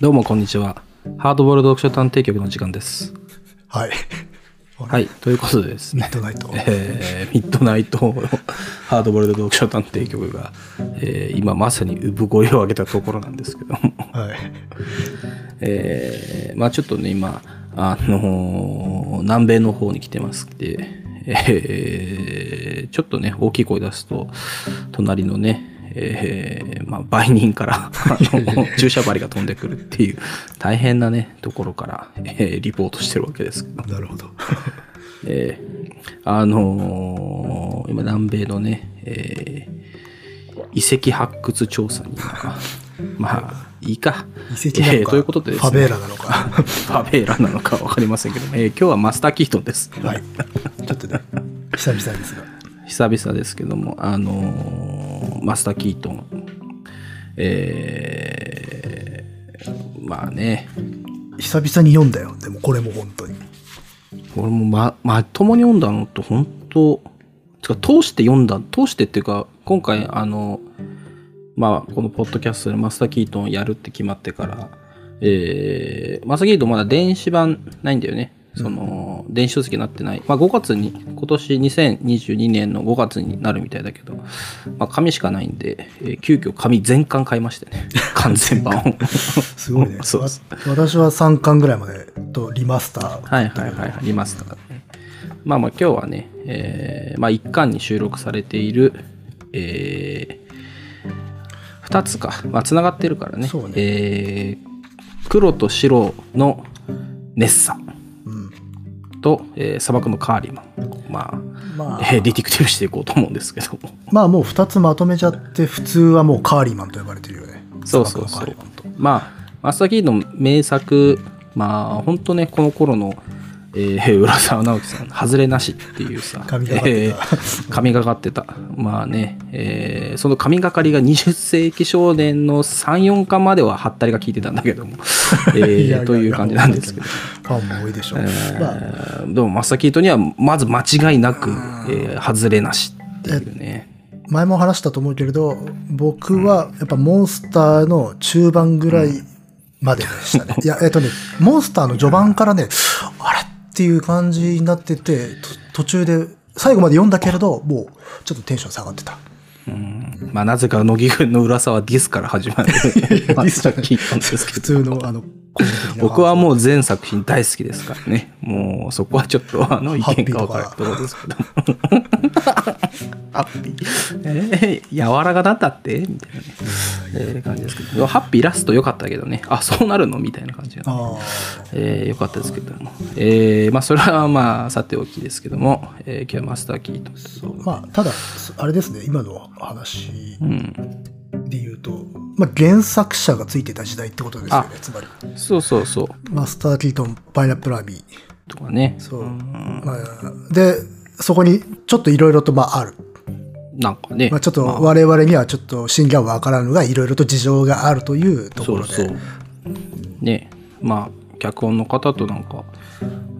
どうもこんにちは。ハードボールド読書探偵局の時間です。はい。はい、ということでですねミッ。ドナイト。えーミッドナイトハードボールド読書探偵局が、えー今まさに産声を上げたところなんですけども、はい。えーまあちょっとね、今、あのー南米の方に来てますって、えーちょっとね、大きい声出すと、隣のね、えーまあ、売人から注射針が飛んでくるっていう大変なねところから、えーリポートしてるわけですけど、なるほど。えーあのー今南米のね、えー遺跡発掘調査に今 まあいいか遺跡なのか、えーということでねファベーラなのか。ファベーラなのか分かりませんけども、えー今日はマスター・キートンです。はい。ちょっとね、久々ですが。久々ですけども、あのーマスター・キートン、えーまあね、久々に読んだよ。でもこれも本当に。俺もま、まともに読んだのと、本当つか通して読んだ、通してっていうか、今回、あの、まあ、このポッドキャストでマスター・キートンをやるって決まってから、えー、マスター・キートンまだ電子版ないんだよね。その、電子書籍になってない。まあ、5月に、今年2022年の5月になるみたいだけど、まあ、紙しかないんで、えー急遽紙全巻買いましてね。完全版を。すごいね。そうわ私は3巻ぐらいまでとリマスター。はいはいはい、リマスターね。まあまあ今日はね、えーまあ一巻に収録されている、えー、2つか、まあ繋がってるからね。そうねえー黒と白のネッサうん。と、えー砂漠のカーリマン。まあ、まあ、えーディティクティブしていこうと思うんですけど。まあもう2つまとめちゃって、普通はもうカーリーマンと呼ばれてるよね。そうそうそう。まあ、マスター・キードの名作、まあ、本当ね、この頃の、えー浦沢直樹さん、外れなしっていうさ、神がかってたえー神がかってた。まあね、えーその神がかりが20世紀少年の3、4巻まではハったりが効いてたんだけども、えという感じなんですけど。ファンも多いでしょう。まあ、えーでも、マスター・キートには、まず間違いなく、えー外れなしっていうね。前も話したと思うけれど、僕はやっぱモンスターの中盤ぐらいまででしたね。いや、えっとね、モンスターの序盤からね、あれ？っていう感じになってて、と途中で最後まで読んだけれど、もうちょっとテンション下がってた。うんまあ、なぜか乃木軍の浦沢ディスから始まるマスター・キートンですけ普ど。通の、あの、僕はもう全作品大好きですからね。もうそこはちょっとあの意見が分かれるところですけど。ハッピー。えー、柔らかだったって？みたいなね、えー感じですけど。ハッピーラスト良かったけどね。あ、そうなるの？みたいな感じが、あえー、よかったですけども。えー、まあそれはまあさておきですけども、えー、今日はマスター・キートンと。あまあ、ただ、あれですね、今の話うん。で言うと、まあ、原作者がついてた時代ってことですよね、つまり。そうそうそう。マスター・キートン、パイナップル・アーミー。とかね。そう。まあ、で、そこにちょっといろいろとまあある。なんかね。まあ、ちょっと我々にはちょっと真偽はわからぬが、いろいろと事情があるというところで。そうそう。ねまあ脚本の方となんか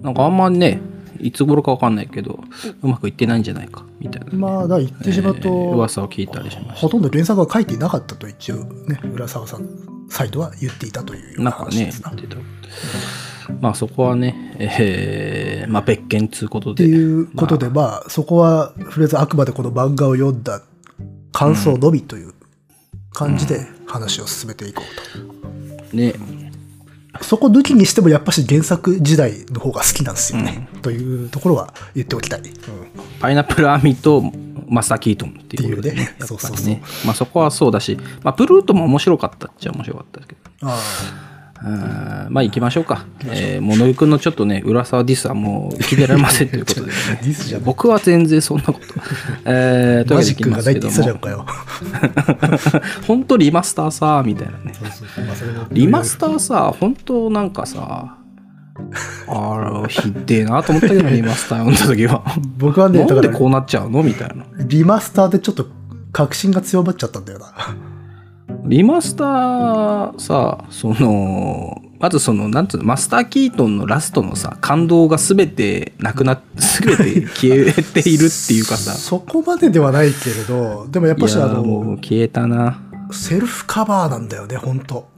なんかあんまねいつ頃かわかんないけどうまくいってないんじゃないかみたいな、まあ、だ言ってしまうと、えー噂を聞いたりしましほとんど原作は書いていなかったと一応ね、浦沢さん、サイトは言っていたというよたうなんなかね話ですな。っ言ってた。まあそこはねえーまあ別件つうことで。ていうことで、まあ、そこは、とりあえずあくまでこの漫画を読んだ感想のみという感じで話を進めていこうと。ねそこ抜きにしてもやっぱし原作時代の方が好きなんですよね。というところは言っておきたい。うん。パイナップルアーミーとマスター・キートンっていうことで、ね、ね。そうそうそう。ねまあそこはそうだし、まあ、プルートも面白かったっちゃ面白かったですけど。あうんまあ行きましょうか。えー、モノユ君のちょっとね、浦沢ディスはもう聞いてられませんということで、ね、ディスじゃ僕は全然そんなこと。えー、というわけでいきますけども、ってたじゃんかよ。本当リマスターさ、みたいなね。リマスターさ、本当なんかさ、あら、ひでえなと思ったけど、リマスター読んだ時は。僕はね、なんでこうなっちゃうの？みたいな。リマスターでちょっと確信が強まっちゃったんだよな。リマスターさ、その、まずその、なんつうの、マスター・キートンのラストのさ、感動が全てなくなっ、全て消えているっていうかさ、そこまでではないけれど、でもやっぱしあの、消えたな。セルフカバーなんだよね、本当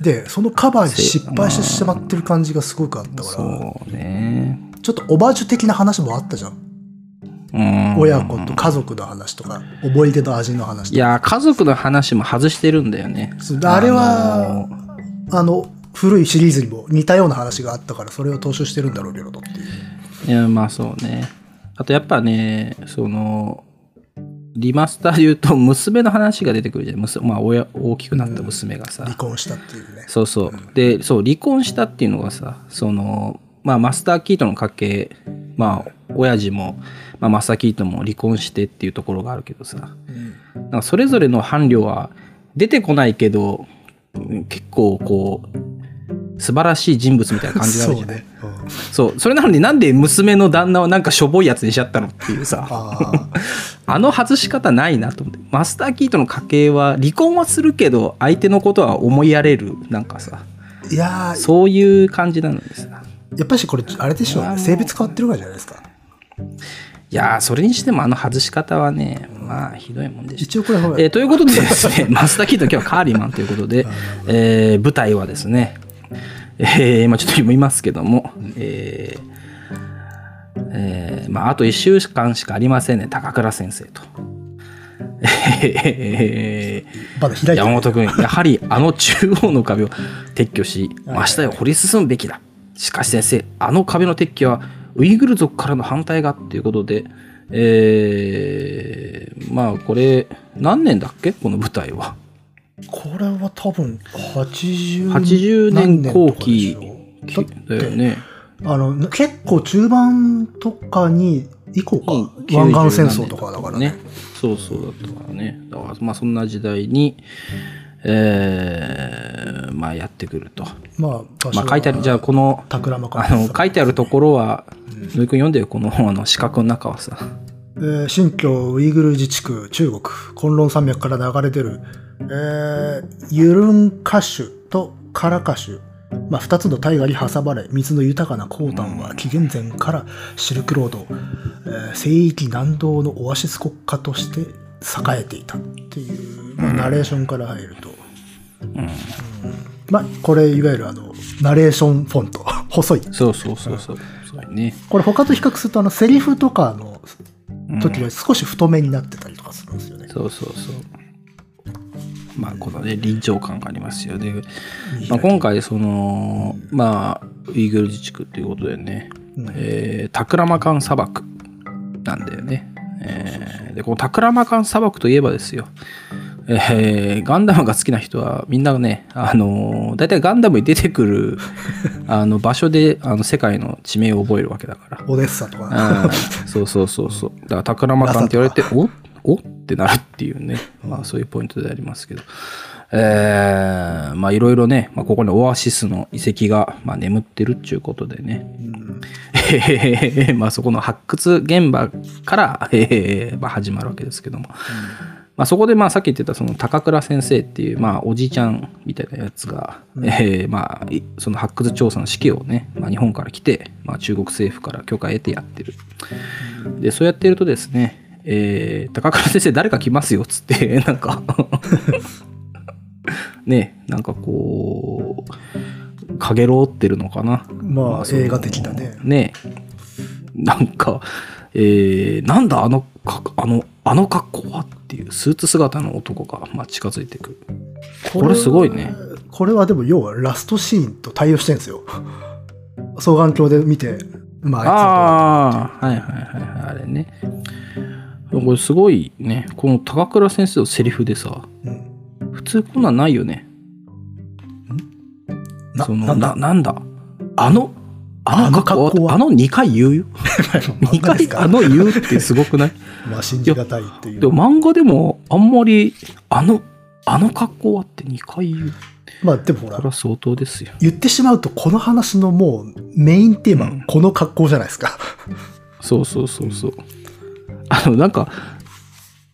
で、そのカバーに失敗してしまってる感じがすごくあったから、そうね。ちょっとオバージュ的な話もあったじゃん。うん。親子と家族の話とか、思い出の味の話とか。いや、家族の話も外してるんだよね。あれあはの、あの、古いシリーズにも似たような話があったから、それを踏襲してるんだろうけど、っていう。いや、まあそうね。あとやっぱね、その、リマスターで言うと、娘の話が出てくるじゃん。娘まあ親、大きくなった娘がさ。離婚したっていうね。そうそう。で、そう、離婚したっていうのがさ、その、まあ、マスター・キートンの家系、まあ、親父も、まあ、マスター・キートンも離婚してっていうところがあるけどさ、うんなんかそれぞれの伴侶は出てこないけど、うん結構こう、素晴らしい人物みたいな感じがあるじゃん。そうね。うんそう。それなのになんで娘の旦那はなんかしょぼいやつにしちゃったのっていうさ、あ あの外し方ないなと思って。マスター・キートンの家系は離婚はするけど、相手のことは思いやれる、なんかさ、あ。いやーそういう感じなのですさ。やっぱしこれ、あれでしょ。性別変わってるからじゃないですか。いやー、それにしてもあの外し方はね、まあ、ひどいもんでした。一応これえーということでですね、マスター・キートン今日はカーリーマンということで、えー舞台はですね、えー、今ちょっと読みますけども、えーえーまあ、あと1週間しかありませんね、高倉先生と。えー山本君、やはりあの中央の壁を撤去し、真下へ掘り進むべきだ。しかし先生、あの壁の撤去はウイグル族からの反対がっていうことで、えー、まあこれ、何年だっけ？この舞台は。これは多分80 80年後期だよね。あの結構中盤とかに以降か、うん湾岸戦争とかだからね。そうそうだったからね。だからまあそんな時代に、えー、まあやってくると。まあ、まあ書いてある、じゃあこの、あの、書いてあるところは、野井君読んでよ、この あの四角の中はさ。えー新疆ウイグル自治区中国。昆仑山脈から流れ出る、えーユルンカシュとカラカシュ、まあ、2つの大河に挟まれ水の豊かな鉱山は紀元前からシルクロード、えー聖域南道のオアシス国家として栄えていたっていう、まあ、ナレーションから入ると、うん。まあこれいわゆるあのナレーションフォント。細い。そうそうそうそう。そうね。これ他と比較するとあのセリフとかの時より少し太めになってたりとかするんですよね。そうそうそう。まあこのね臨場感がありますよで、まあ、今回そのまあウイグル自治区っていうことでね、うん。えータクラマカン砂漠なんだよね、えーでこのタクラマカン砂漠といえばですよえーガンダムが好きな人はみんなね、あのー、大体ガンダムに出てくる あの場所であの世界の地名を覚えるわけだから。オデッサとか。うんそうそうそうそう。だから、タクラマカンって言われて、おお？ってなるっていうね。まあ、そういうポイントでありますけど。えー、まあ、いろいろね、まあ、ここにオアシスの遺跡が、まあ、眠ってるっていうことでね。うんえー まあ、そこの発掘現場から、えーまあ、始まるわけですけども。まあ、そこでまあさっき言ってたその高倉先生っていうまあおじいちゃんみたいなやつが、えーまあいその発掘調査の指揮をね、まあ、日本から来て、まあ、中国政府から許可を得てやってる。でそうやってるとですね、えー高倉先生誰か来ますよっつって なんか ねなんかこうかげろうってるのかな。まあ、映画的だね。ねなんか、えーなんだあのかあのあの格好はっていうスーツ姿の男が、まあ、近づいてくる。これすごいね。これはでも要はラストシーンと対応してるんですよ。双眼鏡で見て、まあ、あああはいはいはいはいあれね。これすごいね。この高倉先生のセリフでさうん。普通こんなんないよね。なそのななんだ？あのあの格好あの格好は？あの2回言うよ？2回あの言うってすごくない？まあ、信じがたいっていう。でも漫画でもあんまりあのあの格好はって2回言う。まあ、でもほらこれ、は相当ですよ。言ってしまうと、この話のもうメインテーマ、うん。この格好じゃないですか。そうそうそうそう。あのなんか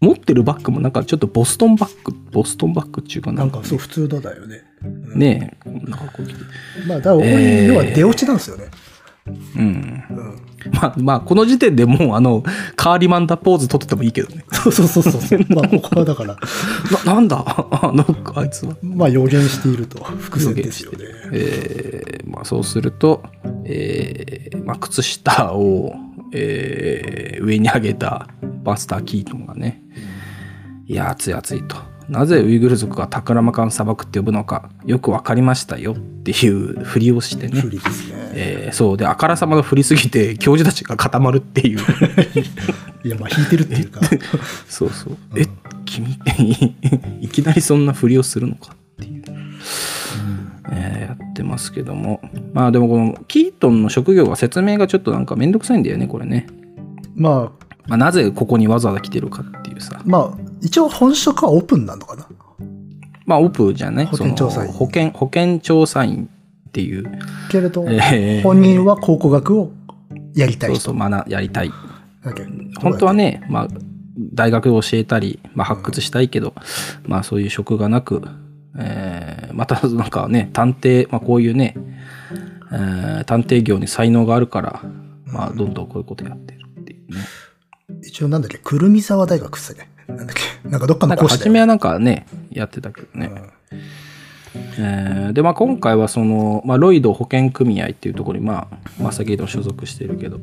持ってるバッグもなんかちょっとボストンバッグボストンバッグっていうかな。か、なんんかそう、普通のだよね。うん。ねえこんな格好着て。まあ、だから、ここに、えー要は出落ちなんですよね。うんうん。ままあ、まあ、この時点でもう、あの、カーリマンダポーズ取っててもいいけどね。そうそうそうそう。まあ、ここはだから、な、なんだ？あの、あいつは。まあ予言していると、伏線ですよね。えーまあ、そうすると、えーまあ、靴下を、えー上に上げたバスター・キートンがね、いや、暑い暑いと。なぜウイグル族がタクラマカン砂漠って呼ぶのかよく分かりましたよっていうふりをしてね。ね。えーそう。であからさまの振りすぎて教授たちが固まるっていう。いや、まあ引いてるっていうか、そうそう、え君 いきなりそんなふりをするのかっていう、えーやってますけども。まあでもこのキートンの職業が説明がちょっとなんかめんどくさいんだよねこれね、まあ、まあ、なぜここにわざわざ来てるかっていうさ。まあ、一応本職はオープンなのかな？まあオプじゃない？保健調査員。保健保健調査員っていう、けれど、えー。本人は考古学をやりたい人そうそう学やりたい。本当はね、まあ、大学を教えたり、まあ、発掘したいけど、まあそういう職がなく、えーまたなんかね、探偵、まあこういうね、えー探偵業に才能があるから、まあどんどんこういうことやってるっていうね。一応なんだっけ、くるみ沢大学っすね。なんだっけ、なんかどっかの講師だよ初めはなんかね、やってたけどね。えーで、まあ今回はその、まあロイド保険組合っていうところに、まあ、マサゲード所属してるけど、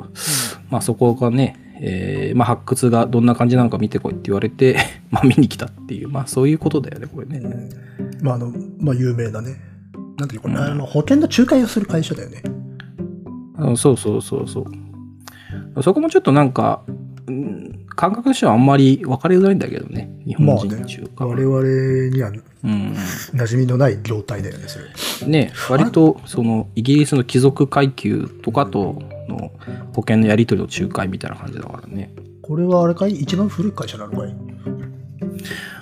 まあそこがね、えーまあ発掘がどんな感じなのか見てこいって言われて、まあ見に来たっていう、まあそういうことだよね、これね。まあ、あの、まあ、有名なね。なんていうか、これ、あの、保険の仲介をする会社だよね。あのそうそうそうそう。そこもちょっとなんか、うん感覚としてはあんまり分かりづらいんだけどね。日本まあね人中、か。我々にはうん。馴染みのない業態だよね、それ。ね割とそのイギリスの貴族階級とかとの保険のやり取りの仲介みたいな感じだからね。これはあれかい？一番古い会社なのかい？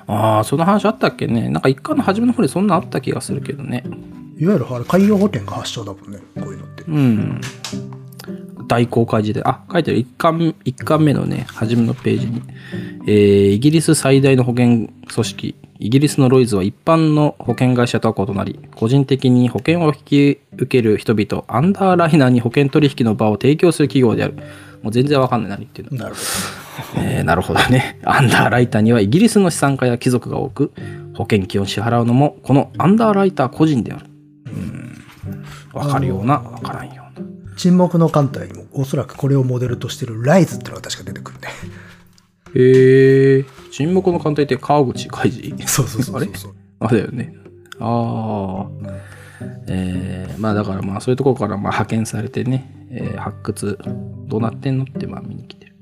ああ、その話あったっけね。なんか一巻の初めの方でそんなあった気がするけどね。いわゆるあれ海洋保険が発祥だもんね、こういうのって。うん。大航海時代。あ、書いてある。1巻、一巻目のね、初めのページに。えーイギリス最大の保険組織、イギリスのロイズは一般の保険会社とは異なり、個人的に保険を引き受ける人々、アンダーライナーに保険取引の場を提供する企業である。もう全然わかんない何言ってるの。なるほえーなるほどね。アンダーライターにはイギリスの資産家や貴族が多く、保険金を支払うのも、このアンダーライター個人である。うん。わかるような、わからんよ。沈黙の艦隊にもおそらくこれをモデルとしてるライズってのが確か出てくるね。へえ沈黙の艦隊って川口海二そうそうそうあれそう。あだよね。ああ。えーまあだからまあそういうところからまあ派遣されてね、えー発掘どうなってんのってまあ見に来てる。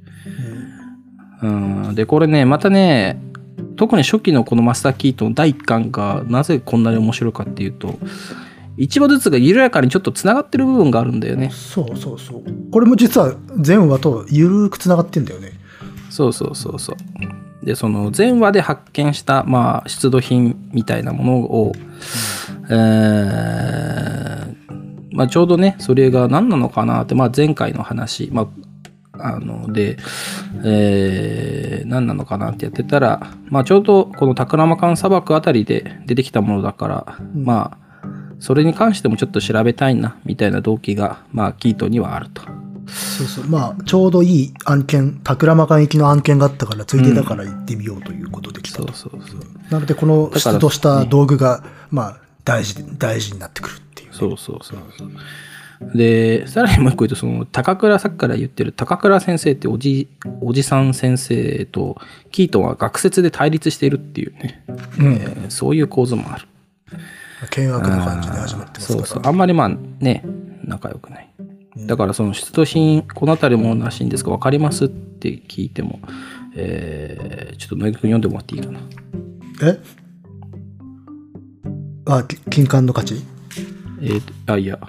うん。で、これね、またね、特に初期のこのマスター・キートン第1巻がなぜこんなに面白いかっていうと、一話ずつが緩やかにちょっとつながってる部分があるんだよね。そうそうそう。これも実は全話とゆるーく繋がってんだよね。そうそうそうそう。で、その前話で発見した、まあ、出土品みたいなものを、えーまあ、ちょうどね、それが何なのかなって、まあ、前回の話、まあ、あの、で、えー何なのかなってやってたら、まあ、ちょうどこのタクラマカン砂漠あたりで出てきたものだから、まあ、それに関してもちょっと調べたいな、みたいな動機が、まあ、キートにはあると。そうそう。まあ、ちょうどいい案件、タクラマカン行きの案件があったから、ついでだから行ってみようということで来たと。そうそうそう。なので、この出土した道具が、まあ、大事で、大事になってくるっていう。そうそうそうそう。で、さらにもう一個言うと、その、高倉さっきから言ってる高倉先生っておじ、おじさん先生と、キートンは学説で対立しているっていうね、うん。えーそういう構図もある。険悪な感じで始まってますから。そうそう。あんまりまあね、仲良くない。だからその出土品、この辺りもらしいんですか？分かりますって聞いても、えーちょっと野木君読んでもらっていいかな？え？あ、き金管の価値？えーとあ、いや、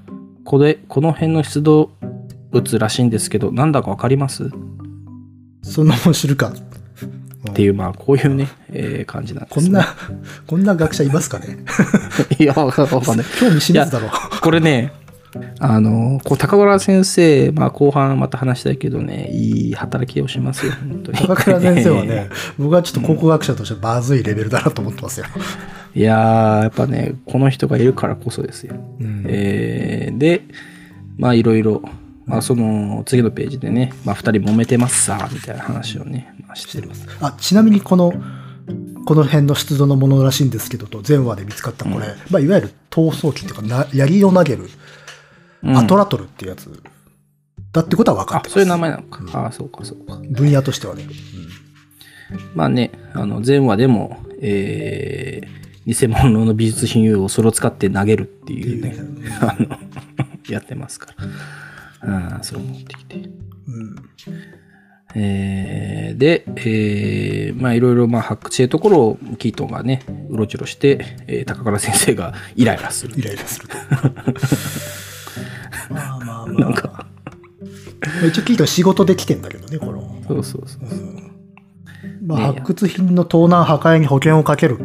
これ、この辺の出土物らしいんですけど、なんだか分かります？そんなもん知るか。っていう、まあ、こういうね、えー感じなんです、ね。こんな、こんな学者いますかね？いや、わかんない。興味示すだろう。これね、あの、こう高倉先生、まあ、後半また話したいけどね、いい働きをしますよ、本当に。高倉先生はね、僕はちょっと考古学者としてまずいレベルだなと思ってますよ。いやー、やっぱね、この人がいるからこそですよ。うんえーで、まあ、いろいろ、まあ、その次のページでね、まあ、2人揉めてますさ、みたいな話をね、まあ、してる。あ、ちなみにこの、この辺の出土のものらしいんですけど、と前話で見つかったこれ、まあ、いわゆる闘争機っていうかな、槍を投げる、うんアトラトルっていうやつだってことは分かってま、す。あそういう名前なのか。ああ、そうか、そうか。分野としてはね。まあね、あの、前話でも、えー、偽物の美術品をそれを使って投げるっていうね、あの、やってますから。ああ、それを持ってきて。うん。えーで、えーまあいろいろまあ発掘してるところをキートンがね、うろちょろして、えー高倉先生がイライラする。イライラすると。まあまあまあ。なんか、一応聞いた仕事で来てんだけどね、この。そうそうそう。まあ、ね発掘品の盗難破壊に保険をかける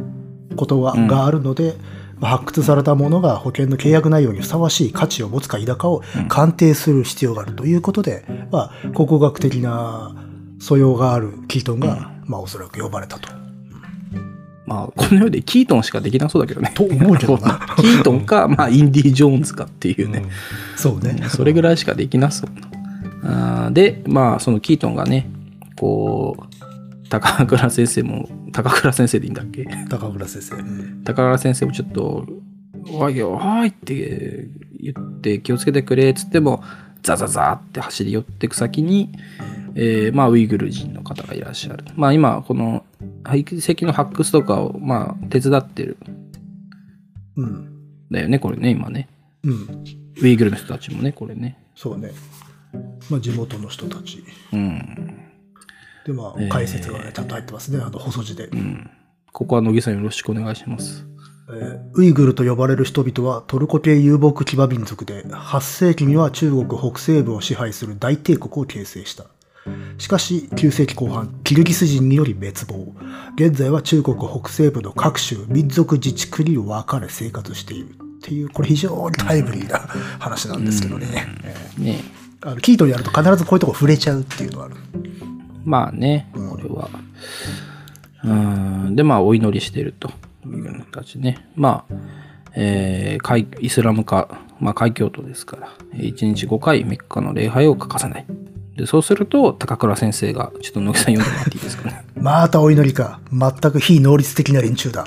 ことが,、うんがあるので、まあ発掘されたものが保険の契約内容にふさわしい価値を持つか否かを鑑定する必要があるということで、まあ、考古学的な素養があるキートンが、まあ、おそらく呼ばれたと。まあ、この世でキートンしかできなそうだけどね。と思うけどな キートンか、まあ、インディ・ジョーンズかっていうね。そうね。それぐらいしかできなそうな。あーで、まあ、そのキートンがね、こう、高倉先生も、高倉先生でいいんだっけ？高村先生。うん高倉先生もちょっと、おいよ、おいって言って気をつけてくれっつっても、ザザザって走り寄ってく先に、えーまあ、ウイグル人の方がいらっしゃる。まあ、今、この、廃石の発掘とかを、まあ、手伝ってるうん。んだよね、これね、今ね。うん。ウイグルの人たちもね、これね。そうね。まあ、地元の人たち。うん。で、まえーあ、解説がね、ちゃんと入ってますね。あの、細字で。うん。ここは乃木さんよろしくお願いします。えーウイグルと呼ばれる人々はトルコ系遊牧騎馬民族で、8世紀には中国北西部を支配する大帝国を形成した。しかし、9世紀後半、キルギス人により滅亡。現在は中国北西部の各州、民族自治区に分かれ生活している。っていう、これ非常にタイムリーな話なんですけどね。えねーあのキートンやると必ずこういうとこ触れちゃうっていうのがある。まあね、これは。うん。で、まあ、お祈りしてるという形ね。まあ、えー海イスラム化、まあ、海教徒ですから、1日5回メッカの礼拝を欠かさない。で、そうすると、高倉先生が、ちょっと乃木さん読んでもらっていいですかね。またお祈りか。全く非能率的な連中だ。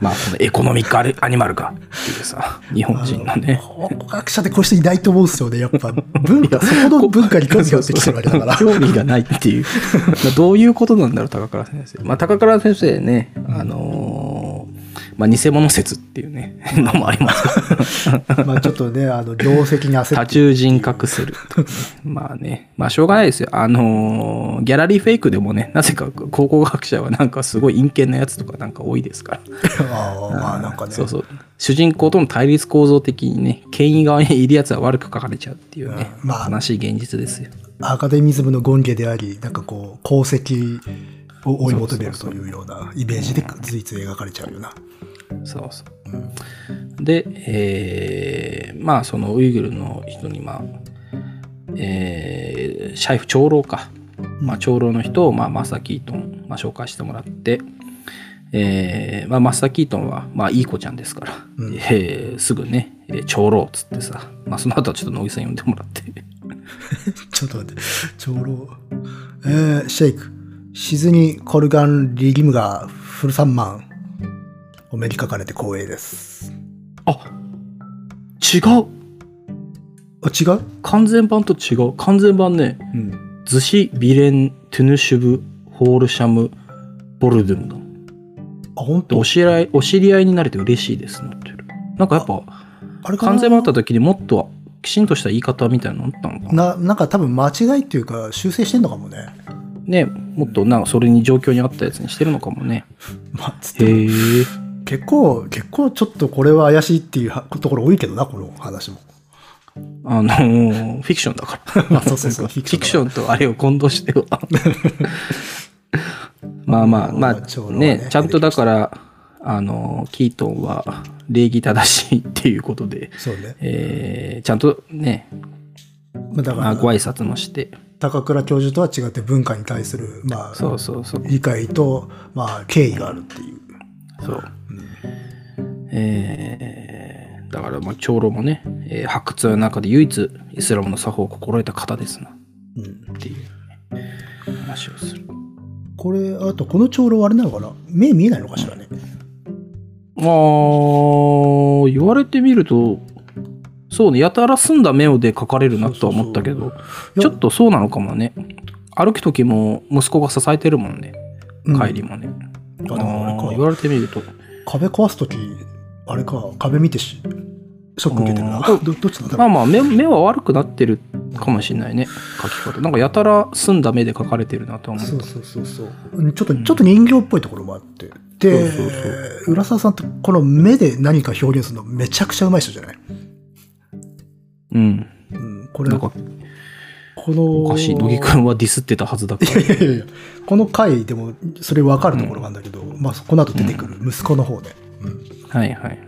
まあ、このエコノミックアリアニマルかっていうさ、日本人のね。考古学者でこういう人いないと思うんですよね。やっぱ、文化、そこの文化に興味があってきてるわけだから。興味がないっていう。まあどういうことなんだろう、高倉先生。まあ、高倉先生ね、あのーまあ、偽物説っていうね、のもあります まあちょっとね、あの、業績に焦多って。重人格する。まあね、まあしょうがないですよ。あのーギャラリーフェイクでもね、なぜか考古学者はなんかすごい陰険なやつとかなんか多いですから。ああ、まあなんかね。そうそう。主人公との対立構造的にね、権威側にいるやつは悪く書かれちゃうっていうね、うんまあ悲しい現実ですよ。アカデミズムの権下であり、なんかこう、功績を追い求めるというようなイメージで随一描かれちゃうよな。そうそう。で、えーまあそのウイグルの人にまあ、えーシャイフ長老か、まあ、長老の人を、まあ、マスター・キートン、まあ、紹介してもらって、えーまあ、マスター・キートンは、まあ、いい子ちゃんですから、うんえーすぐね、えー長老っつってさ、まあ、その後はちょっと乃木さん呼んでもらって、ちょっと待って、長老。えー、シェイク。シズニ・コルガン・リギムガー・フルサンマン。お目にかかれて光栄です。あ違うあ、違う？完全版と違う完全版ねうん。ズシ・ビレン・トゥヌシュブ・ホールシャム・ボルドゥンだあ、本当？お知り合い、お知り合いになれて嬉しいです、なってる。なんかやっぱ、あれ完全版あった時にもっときちんとした言い方みたいなのあったのかな？な、なんか多分間違いっていうか修正してんのかもね。ね、もっとなんかそれに状況に合ったやつにしてるのかもね。まあ、つってへえ。結構、結構ちょっとこれは怪しいっていうはところ多いけどな、この話も。あのー フィクションだから。あそうそうそうフィクションとあれを混同しては。まあまあまあ、ねね、ちゃんとだから、あのーキートンは礼儀正しいっていうことで、そうね。えーちゃんとね、まあ、だから、まあご挨拶もして、高倉教授とは違って文化に対する、まあ、そうそうそう。理解と、まあ、敬意があるっていう。そう。えーだから、まあ、長老もね、えー発掘の中で唯一イスラムの作法を心得た方ですな。うん。っていう、ね、話をする。これ、あと、この長老あれなのかな？目見えないのかしらね。あー、言われてみると、そうね、やたら澄んだ目をで描かれるなとは思ったけど、ちょっとそうなのかもね。歩く時も息子が支えてるもんね。うん帰りもね。あ、でもあ言われてみると。壁壊すとき、あれか、壁見てし、ショック受けてるな。どどっちなんだろう。まあまあ目、目は悪くなってるかもしれないね。描き方。なんかやたら澄んだ目で描かれてるなとは思った。そうそうそうそう。うんちょっと、ちょっと人形っぽいところもあって。で、浦沢さんってこの目で何か表現するのめちゃくちゃうまい人じゃない？うん。うん、これ、なんかこの、おかしい。乃木くんはディスってたはずだから。いやいやいや、この回でもそれ分かるところがあるんだけど、まあこの後出てくる息子の方で。うんはいはい。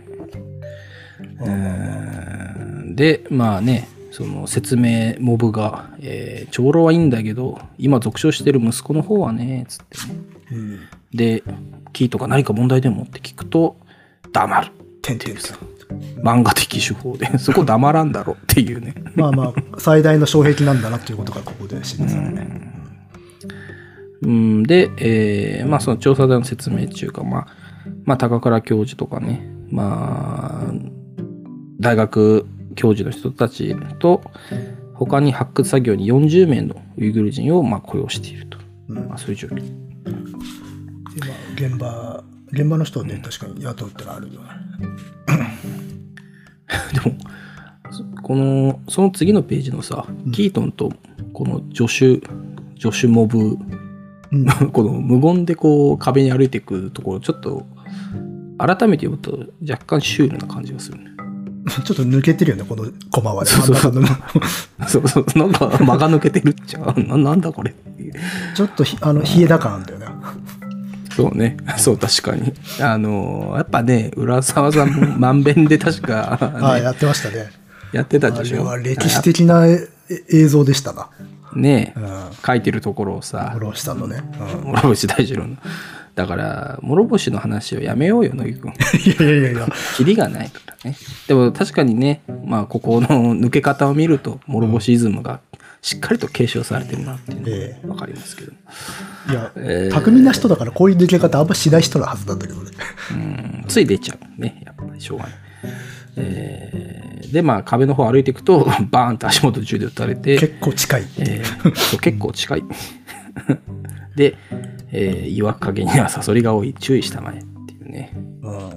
えーで、まあね、その説明モブが、えー長老はいいんだけど、今続唱してる息子の方はね、つってね。うん。で、キーとか何か問題でもって聞くと、黙る。てんてんと。漫画的手法で、そこ黙らんだろっていうね。まあまあ、最大の障壁なんだなっていうことがここで示されるね。うん、で、えーまあその調査団の説明中か、まあ、まあ高倉教授とかね、まあ、大学教授の人たちと、他に発掘作業に40名のウイグル人をまあ雇用していると。うんまあそういう状況。でまあ、現場、現場の人をね、確かに雇うってのはあるよね。でも、そこの、その次のページのさ、キートンとこの助手、助手モブ、うん。この無言でこう壁に歩いていくところ、ちょっと、改めて読むと若干シュールな感じがするね。ちょっと抜けてるよね、このコマはね。そうそう真ん中のそうそう、なんか間が抜けてるっちゃ、ななんだこれ。ちょっとひあの冷え高なんだよね。そうね。そう、確かに。あの、やっぱね、浦沢さんもまんべんで確か、ねはい、やってましたね。やってたあでしょ。れは歴史的なえ映像でしたな。ねうん。書いてるところをさ、諸星さんのね。うん諸星大二郎の。だから、諸星の話をやめようよ、乃木くん。いやいやいやいや。キリがないからね。でも確かにね、まあ、ここの抜け方を見ると、諸星イズムがしっかりと継承されてるなっていうえのがわかりますけど。いや、えー巧みな人だからこういう抜け方あんましない人のはずなんだけどね。うんつい出ちゃうね。やっぱりしょうがない。えーで、まあ壁の方歩いていくと、バーンと足元銃で撃たれて、結構近い。えーそう結構近い。で、えー岩陰にはサソリが多い。注意したまえっていうね。うん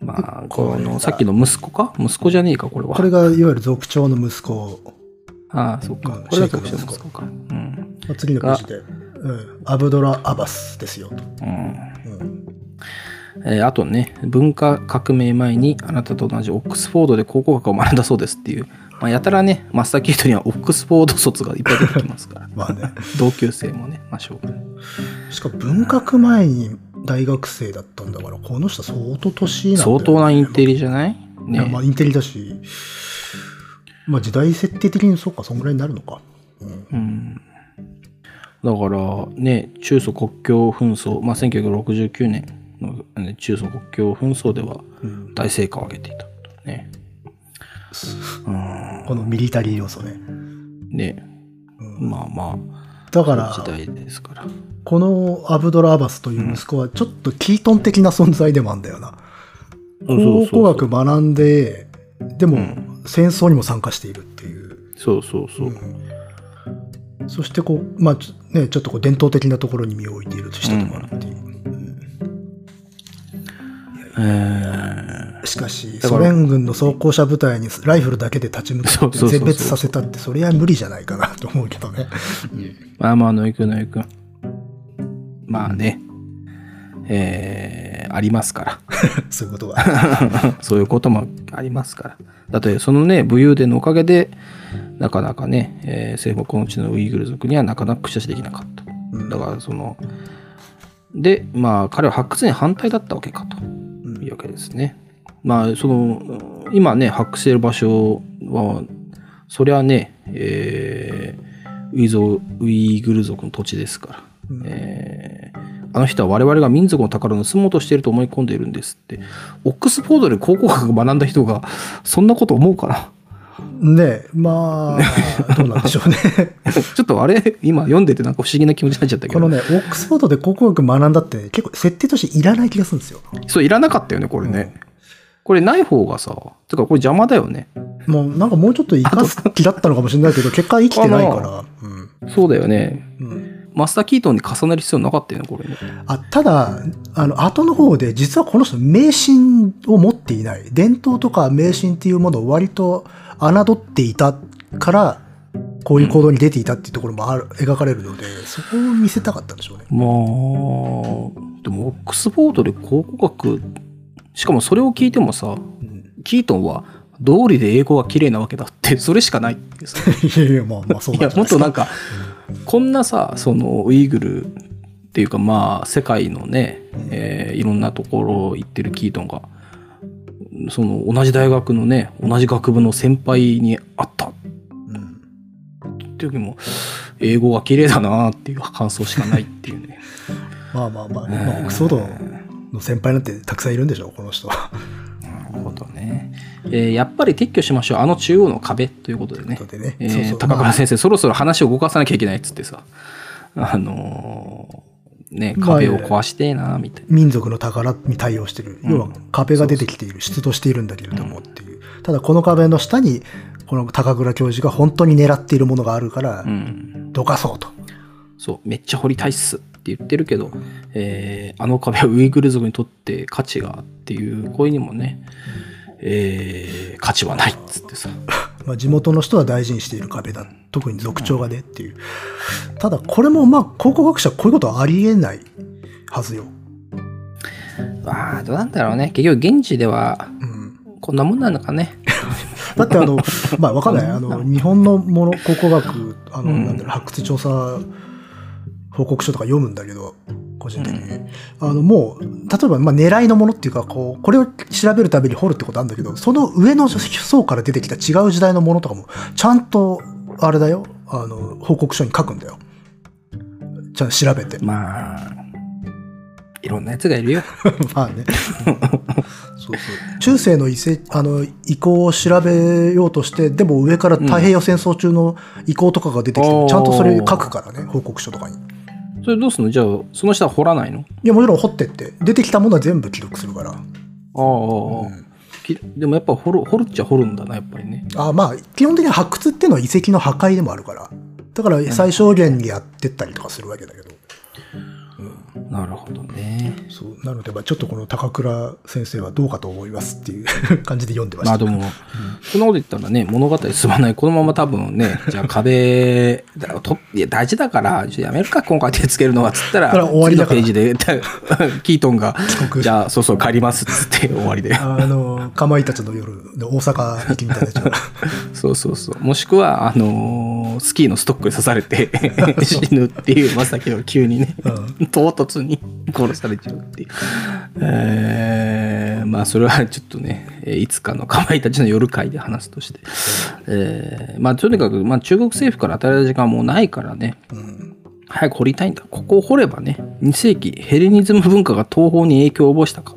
まあ、この、さっきの息子か？息子じゃねえか、これは。これがいわゆる族長の息子。ああ、そっか。うんこれがシェイクの息子か。うん。まあ次のページで、うん、アブドラ・アバスですよと。うん。うんえーあとね、文化革命前にあなたと同じオックスフォードで考古学を学んだそうですっていう、まあ、やたらね、マスターキートにはオックスフォード卒がいっぱい出てきますから。まあね。同級生もね、まあ、しょうがない。しかも文革前に大学生だったんだから、この人相当年なんだよ、ね。相当なインテリじゃない？ね。まあインテリだし、まあ時代設定的にそうか、そんぐらいになるのか。うんうん。だからね、中ソ国境紛争、まあ、1969年のね中ソ国境紛争ではうん大成果を上げていたとね。このミリタリー要素ね。ね、うんまあまだかあ、時ら、代ですから。このアブドラ・アバスという息子はちょっとキートン的な存在でもあるんだよな。考古学学んで、でもうん戦争にも参加しているっていう。そうそうそう。そしてこう、まあちょね、ちょっとこう伝統的なところに身を置いている人でもあるっていう。しかし、ソ連軍の装甲車部隊にライフルだけで立ち向かって全滅させたって、それは無理じゃないかなと思うけどね。ー、まあまあ、野井くん、野井くん。まあね、えー、ありますから。そういうことが。そういうこともありますから。だって、そのね、武勇伝のおかげで、なかなかね、えー西方この地のウイグル族にはなかなか駆者しできなかった。うんだから、その、で、まあ、彼は発掘に反対だったわけかとうんいうわけですね。まあ、その、今ね、発掘している場所は、そりゃね、えーウイゾウイグル族の土地ですから。うんえーあの人は我々が民族の宝を盗もうとしていると思い込んでいるんですって。オックスフォードで考古学を学んだ人が、そんなこと思うかな？ねまあ、どうなんでしょうね。ちょっとあれ？今読んでてなんか不思議な気持ちになっちゃったけど。このね、オックスフォードで考古学学んだって結構設定としていらない気がするんですよ。そう、いらなかったよね、これね。これない方がさ、てかこれ邪魔だよね。もうなんかもうちょっと生かす気だったのかもしれないけど、結果生きてないから。うん。そうだよね。うんマスター・キートンに重ねる必要なかったよね、これね。あただ、あの、後の方で、実はこの人、迷信を持っていない。伝統とか迷信っていうものを割と侮っていたから、こういう行動に出ていたっていうところもある、描かれるので、そこを見せたかったんでしょうね。まあ、でも、オックスフォードで考古学、しかもそれを聞いてもさ、うん、キートンは、道理で英語が綺麗なわけだって、それしかないっていうさ。いやいや、まあまあそういや、もっとなんか、こんなさ、その、ウイグルっていうか、まあ、世界のね、えーいろんなところ行ってるキートンが、その、同じ大学のね、同じ学部の先輩に会ったっていう時も、英語が綺麗だなっていう感想しかないっていうね。まあまあまあ、まあ、オックスフォードの先輩なんてたくさんいるんでしょ、この人は。ほどね。えーやっぱり撤去しましょう。あの中央の壁ということでねという。ことでねえーそうそう高倉先生、そろそろ話を動かさなきゃいけないっつってさ、あのーね、まあ壁を壊してえな、みたいな。民族の宝に対応してる。うん要は壁が出てきている、出土しているんだけれどもっていう。ただこの壁の下に、この高倉教授が本当に狙っているものがあるからう、ん。どかそうと。そう、めっちゃ掘りたいっすって言ってるけど、えーあの壁はウイグル族にとって価値がっていう声にもね、えー価値はないっつってさ。まあ、地元の人は大事にしている壁だ。特に族長がねっていう。ただこれもまあ考古学者こういうことはありえないはずよ。ああ、どうなんだろうね。結局現地ではうん。こんなもんなのかね。だってあの、まあわかんない。あの、日本のもの、考古学、あの、うんなんだろう、発掘調査報告書とか読むんだけど、個人的に。あの、もう、例えば、まあ狙いのものっていうか、こう、これを調べるために掘るってことあるんだけど、その上の層から出てきた違う時代のものとかも、ちゃんと、あれだよ、あの、報告書に書くんだよ。ちゃんと調べて。まあ、いろんなやつがいるよ。まあね。そうそう。中世の遺跡、あの、遺構を調べようとして、でも上から太平洋戦争中の遺構とかが出てきても、うんちゃんとそれ書くからね、報告書とかに。いそれどうすんの？じゃあ、その下は掘らないの？や、もちろん掘ってって、出てきたものは全部記録するから。ああ、きでもやっぱ掘る掘るっちゃ掘るんだな、やっぱりね。あまあ、基本的に発掘っていうのは遺跡の破壊でもあるから。だから最小限にやってったりとかするわけだけど。なるほどね。そう。なので、まあちょっとこの高倉先生はどうかと思いますっていう 感じで読んでました。まあでも、そんなこと言ったらね、物語進まない。このまま多分ね、じゃあ壁、だといや大事だから、やめるか、今回手つけるのは、つったら、終わりのページで、キートンが告、じゃあ、そうそう、帰りますっつって終わりで。あの、かまいたちの夜の大阪行きみたいなそうそうそう。もしくは、あのースキーのストックで刺されて死ぬっていう、まさきの急にね、唐突に 殺されちゃうっていう。えーまあ、それはちょっとね、えーいつかのかまいたちの夜会で話すとして。えーまあ、とにかく、まあ、中国政府から与えられる時間はもうないからね、早く掘りたいんだ。ここを掘ればね、2世紀ヘレニズム文化が東方に影響を及ぼしたか。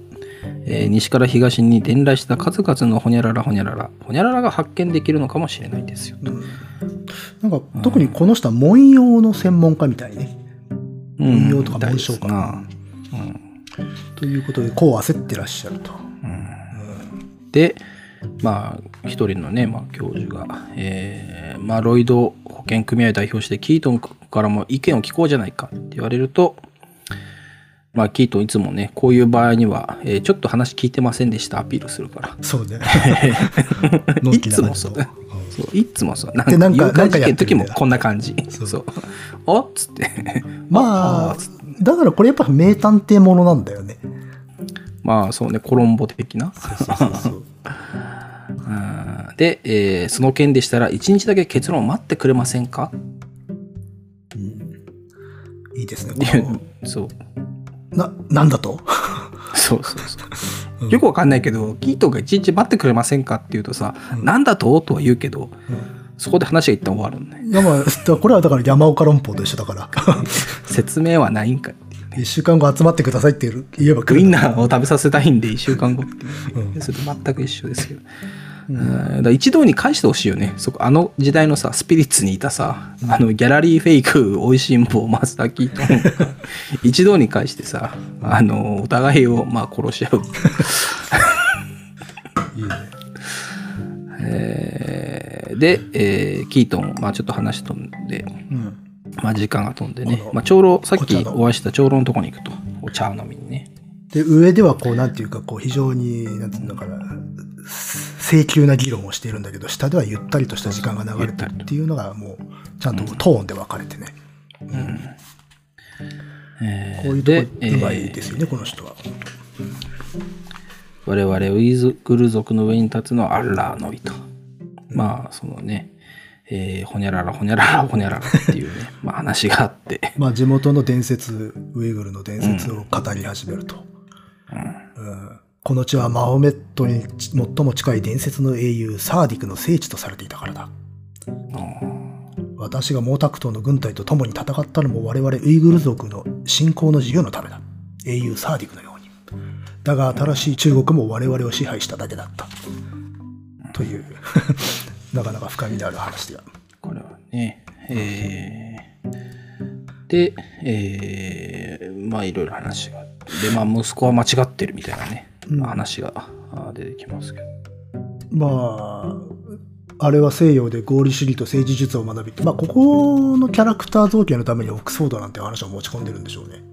えー西から東に伝来した数々のほにゃららほにゃらら、ほにゃららが発見できるのかもしれないですよ。なんか特にこの人は文様の専門家みたいね。うん文様とか文章かみたいですなということで、こう焦ってらっしゃると。で、まあ、一人のね、まあ、教授が、えーまあ、ロイド保険組合を代表して、キートンからも意見を聞こうじゃないかって言われると、まあ、キートンいつもね、こういう場合には、えーちょっと話聞いてませんでしたアピールするから。そうね。いつもそう。そういつもそう。なんでなんかなんかやってるんだよもこんな感じ。そう。おっつって。まあだからこれやっぱ名探偵ものなんだよね。まあそうね、コロンボ的な。そうそうそう。うんで、えーその件でしたら、1日だけ結論を待ってくれませんかいいですね。そう。のな、なんだとそうそうそう。よくわかんないけど、キートンが1日待ってくれませんかって言うとさ、なんだと？とは言うけど、そこで話が一旦終わるんね。いやまあ、だからこれはだから山岡論法と一緒だから。説明はないんかいうね。一週間後集まってくださいって言えばウインナーを食べさせたいんで1週間後っていう、ねそれと全く一緒ですけど。うんだ一堂に返してほしいよね。そこ、あの時代のさ、スピリッツにいたさ、あの、ギャラリーフェイク、美味しん坊、マスタキと、一堂に返してさ、あの、お互いを、まあ、殺し合う。いいね。えーで、えーキートン、まあ、ちょっと話飛んで、うん。まあ、時間が飛んでねまあ、長老、さっきお会いした長老のとこに行くと、お茶を飲みにね。で、上ではこう、なんていうか、こう、非常に、なんていうのかな、請求な議論をしているんだけど、下ではゆったりとした時間が流れてるっていうのが、もう、ちゃんとトーンで分かれてね。えーこういうでとこ、うまいですよね、この人は。我々ウイグル族の上に立つのはアッラーのみと。まあ、そのね、えーほにゃららほにゃららほにゃららっていうね、まあ話があって。まあ、地元の伝説、ウイグルの伝説を語り始めると。うんこの地はマホメットに最も近い伝説の英雄、サーディクの聖地とされていたからだ。私が毛沢東の軍隊と共に戦ったのも我々ウイグル族の信仰の自由のためだ。英雄サーディクのように。だが新しい中国も我々を支配しただけだった。という、なかなか深みのある話では。これはね、えーで、えーまあいろいろ話があって、で、まあ息子は間違ってるみたいなね、話があ出てきますけど。まあ、あれは西洋で合理主義と政治術を学びまあ、ここのキャラクター造形のためにオックスフォードなんて話を持ち込んでるんでしょうね。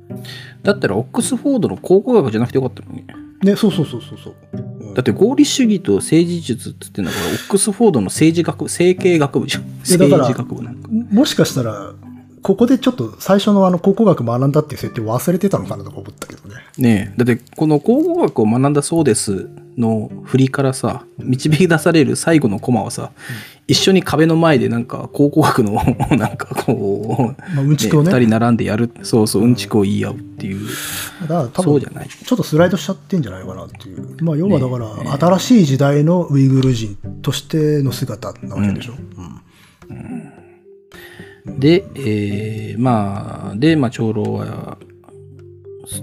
だったらオックスフォードの考古学じゃなくてよかったのに。ね、そうそうそうそうそう。うんだって合理主義と政治術って言ってんだから、オックスフォードの政治学部、政経学部じゃん。政治学部なんか。もしかしたら、ここでちょっと最初のあの考古学学んだっていう設定忘れてたのかなとか思ったけどね。ねえ、だってこの考古学を学んだそうですの振りからさ、導き出される最後のコマはさ、一緒に壁の前でなんか考古学の なんかこう、まあ、うんちくをね。二人並んでやる、そうそう、うんちくを言い合うっていう、だから多分そうじゃない？ちょっとスライドしちゃってんじゃないかなっていう。まあ、要はだから、ね新しい時代のウイグル人としての姿なわけでしょ。うんで、えーまあ、で、まあ、長老は、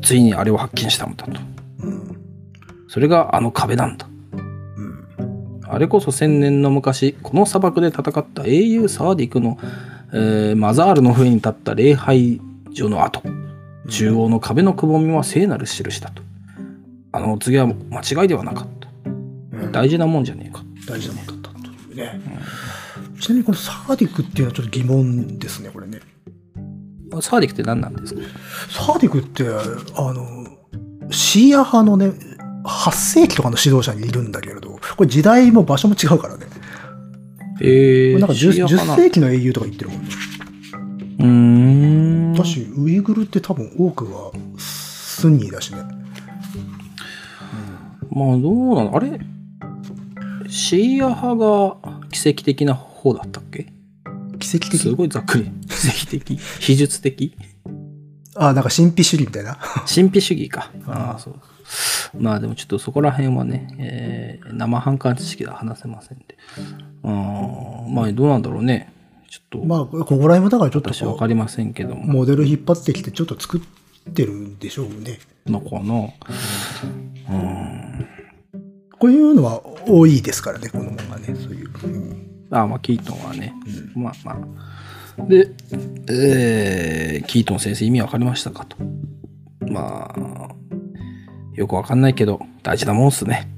ついにあれを発見したのだと。うんそれがあの壁なんだ。うんあれこそ千年の昔、この砂漠で戦った英雄サーディクの、えーマザールの上に立った礼拝所の跡。中央の壁のくぼみは聖なる印だと。あの次は間違いではなかった。うん大事なもんじゃねえか。大事なもんだったというね。ちなみにこのサーディクっていうのはちょっと疑問ですね、これね。サーディクって何なんですか？サーディクって、あの、シーア派のね、8世紀とかの指導者にいるんだけれど、これ時代も場所も違うからね。えー、なんか 10, シーア派な10世紀の英雄とか言ってるもんね。うーん。だし、ウイグルって多分多くはスンニーだしね。まあどうなの？あれ？シーア派が奇跡的な方だったっけ？奇跡的？すごいざっくり。奇跡的？秘術的？あ、なんか神秘主義みたいな？神秘主義か。ああ、そう。まあでもちょっとそこら辺はね、えー生半可知識では話せませんで。うん、まあどうなんだろうね。ちょっとまあ、ここら辺もだからちょっとこ私わかりませんけどう、も。モデル引っ張ってきてちょっと作ってるんでしょうね。のかな。こういうのは多いですからね、この本がね。そういう。うんああ、まあキートンはね。まあまあ。で、えー、キートン先生意味わかりましたかと。まあ、よくわかんないけど、大事なもんっすね。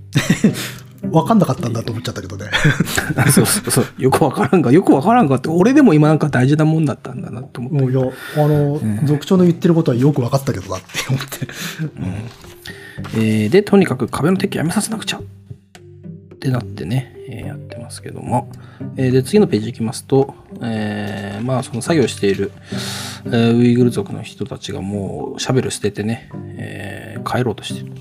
わかんなかったんだと思っちゃったけどね。そうそうそう。よくわからんか、よくわからんかって、俺でも今なんか大事なもんだったんだなと思って。もういや、あの、族長の言ってることはよく分かったけどなって思って。えーで、とにかく壁の撤去やめさせなくちゃってなってね、ますけども。えーで、次のページ行きますと、えーまあ、その作業している、えーウイグル族の人たちがもうシャベル捨ててね、え帰ろうとしてる。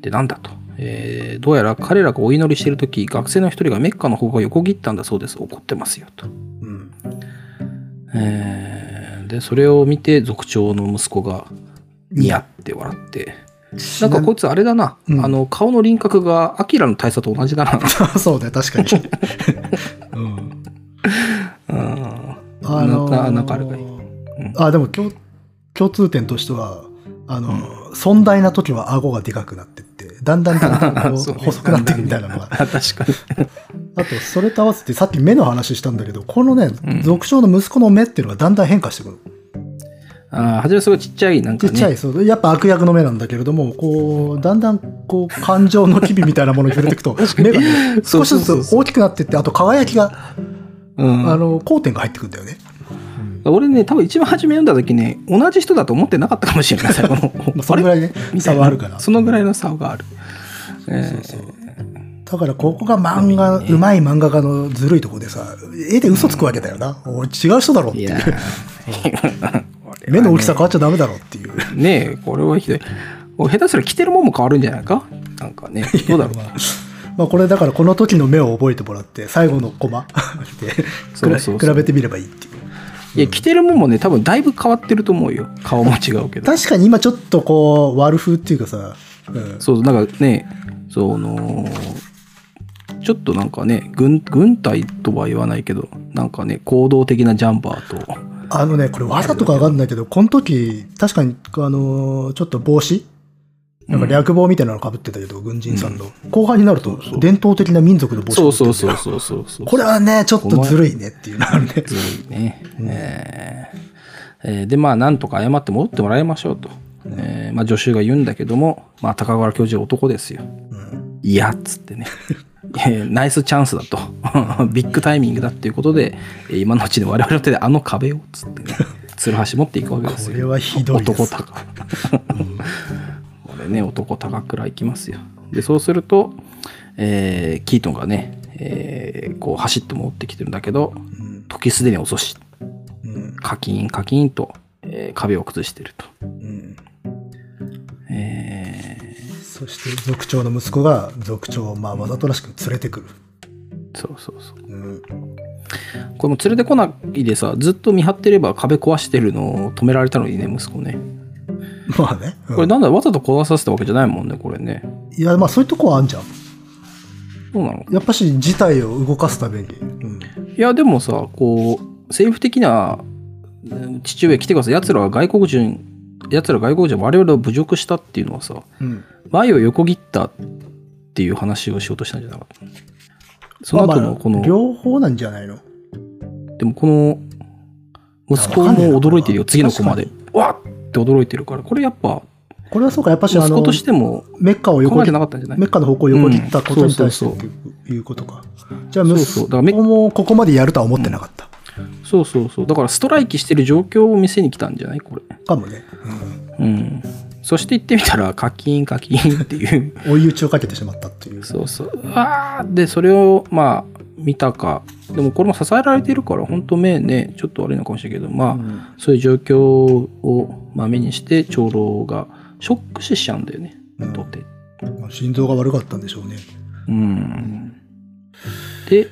で、なんだと。えどうやら彼らがお祈りしているとき、学生の一人がメッカの方が横切ったんだそうです。怒ってますよと。うん。えで、それを見て族長の息子がニヤって笑って、なんかこいつあれだな、うんあの顔の輪郭がアキラの大佐と同じだな。そうね、確かに。うん。うんあのーななんかあるかい？あ、でも共共通点としては、あの、尊大な時は顎がでかくなってって、だんだん 細くなっていくみたいなのが。あ確かに。あと、それと合わせてさっき目の話したんだけど、このねうん、族長の息子の目っていうのがだんだん変化してくる。ああ、初めすごいちっちゃい、なんかね。ちっちゃい、そう。やっぱ悪役の目なんだけれども、こう、だんだん、こう、感情の機微みたいなものに触れていくと、目がね、そう少しずつ大きくなっていって、あと輝きが、うん。あの、光点が入ってくるんだよね。俺ね、多分一番初め読んだ時ね、同じ人だと思ってなかったかもしれない、最後の。まあ、そのぐらいね、差はあるから。そのぐらいの差がある。えーだからここが漫画、うまい漫画家のずるいとこでさ、絵で嘘つくわけだよな。俺違う人だろっていう。ー目の大きさ変わっちゃダメだろっていう。ねえ、これはひどい。お下手すら着てるもんも変わるんじゃないか？なんかね。どうだろうま。あ、まあこれだからこの時の目を覚えてもらって、最後のコマで比べてみればいいっていう。いや、着てるもんもね、多分だいぶ変わってると思うよ。顔も違うけど。確かに今ちょっとこう、悪風っていうかさ、うん、そう、なんかね、その、ちょっとなんかね、軍、軍隊とは言わないけど、なんかね、行動的なジャンパーと、あのね、これわざとかわかんないけど、この時、確かに、あのーちょっと帽子なんか略帽みたいなの被ってたけど、軍人さんの。後半になると、伝統的な民族の帽子そうそうう。そうそうそうそう。これはね、ちょっとずるいねっていうのあるね。ずるいね。えーえーで、まあ、なんとか謝って戻ってもらいましょうと。えーまあ、助手が言うんだけども、まあ、高川教授は男ですよ。うんいやっつってね。えーナイスチャンスだと。ビッグタイミングだっていうことで、えー今のうちに我々の手であの壁を、つってね、ツルハシ持っていくわけですよ。これはひどいです。男高。これね、男高くらいきますよ。で、そうすると、えーキートンがね、えーこう走って戻ってきてるんだけど、うん時すでに遅し。うんカキンカキンと、えー壁を崩してると。うんえそして族長の息子が族長をまあわざとらしく連れてくる。ーそうそうそう。うんこれも連れてこないでさ、ずっと見張ってれば壁壊してるのを止められたのにね、息子ね。まあね。うんこれなんだ、わざと壊させたわけじゃないもんね、これね。いや、まあそういうとこはあんじゃん。そうなの？やっぱし事態を動かすために。うんいや、でもさ、こう、政府的な、うん父上来てください。奴らは外国人、奴ら外国人は我々を侮辱したっていうのはさ、うん。前を横切ったっていう話をしようとしたんじゃなかった？その後まあまあのこの、両方なんじゃないの？でもこの、息子も驚いてるよ、次のコマで。わっって驚いてるから、これやっぱ、これはそうか、やっぱし息子と、してもメッカを横切っなかったんじゃない？メッカの方向を横切ったことに対してう。んいうことか。じゃあ、そう息子もここまでやるとは思ってなかった。そうそうそう。だからストライキしてる状況を見せに来たんじゃない？これ。かもね。うん。そして行ってみたら、カキンカキンっていう。うん追い打ちをかけてしまったっていう。そうそう。うわーで、それを、まあ、見たか。でもこれも支えられているから、本当目ね、ちょっと悪いのかもしれないけど、まあ、うんそういう状況を、まあ、目にして、長老がショック死しちゃうんだよね。うんとて。まあ心臓が悪かったんでしょうね。うん。で、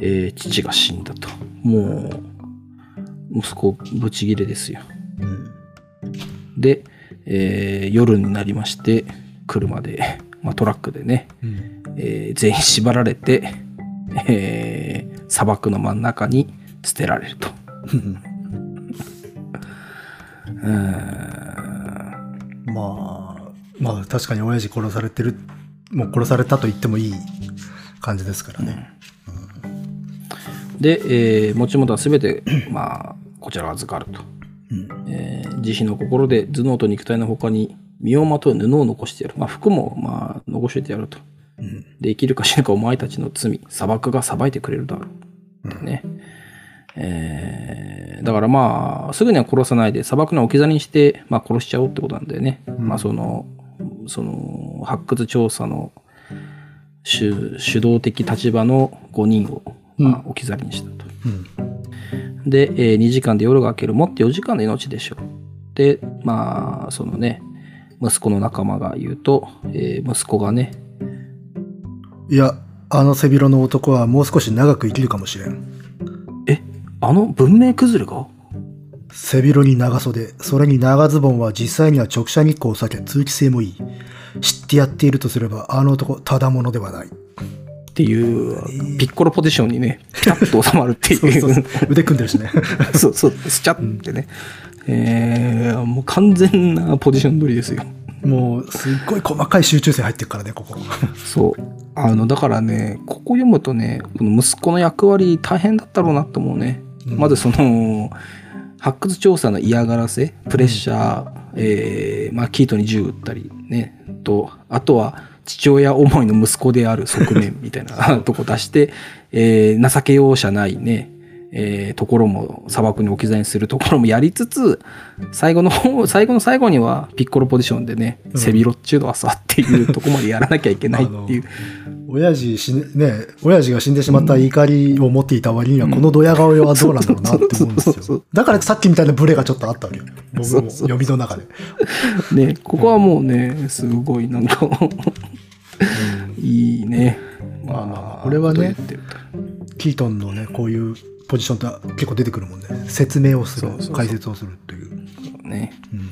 えー父が死んだと。もう、息子、ブチギレですよ。うんで、えー夜になりまして、車で、まあ、トラックでね、うんえー全員縛られて、えー砂漠の真ん中に捨てられると。うーんまあ、まあ確かに親父殺されてる、もう殺されたと言ってもいい感じですからね。で、えー持ち物は全て、まあ、こちらが預かると。うんえー慈悲の心で頭脳と肉体の他に身をまとう布を残してやる。まあ、服も、まあ、残しといてやると。うんで、生きるか死ぬかお前たちの罪、砂漠が裁いてくれるだろう。ってね。えーだからまあ、すぐには殺さないで、砂漠の置き去りにして、まあ殺しちゃおうってことなんだよね。まあその、その、発掘調査の主主導的立場の5人を、まあ、置き去りにしたと。うんで、えー2時間で夜が明ける。もって4時間で命でしょう。で、まあ、そのね、息子の仲間が言うと、えー息子がね、いや、あの背広の男はもう少し長く生きるかもしれん。え、あの文明崩れが？背広に長袖、それに長ズボンは実際には直射日光を避け通気性もいい。知ってやっているとすれば、あの男、ただものではない。っていう、ピッコロポジションにね、ピタッと収まるっていう。そうそう腕組んでるしね。そうそう、スチャッってね。えー、もう完全なポジション取りですよ。もう、すっごい細かい集中線入ってるからね、ここ。そう。あの、だからね、ここ読むとね、この息子の役割大変だったろうなと思うね。うんまずその、発掘調査の嫌がらせ、プレッシャー、えーまあ、キートに銃撃ったりね、と、あとは、父親思いの息子である側面みたいな とこ出して、えー情け容赦ないね、えーところも砂漠に置き去りにするところもやりつつ、最後の方、最後の最後にはピッコロポジションでね、うん背広っちゅうのはさっていうとこまでやらなきゃいけないっていう。親父死ね、ね、親父が死んでしまった怒りを持っていた割には、このドヤ顔はどうなんだろうなって思うんですそうそうそうよ。だからさっきみたいなブレがちょっとあったわけよ。僕そうそうも読みの中で。ね、ここはもうね、すごいなんか、いいね。まあまあまあこれはねキートンのね、こういうポジションって結構出てくるもんね。説明をするそうそうそう解説をするっていう。ね。うん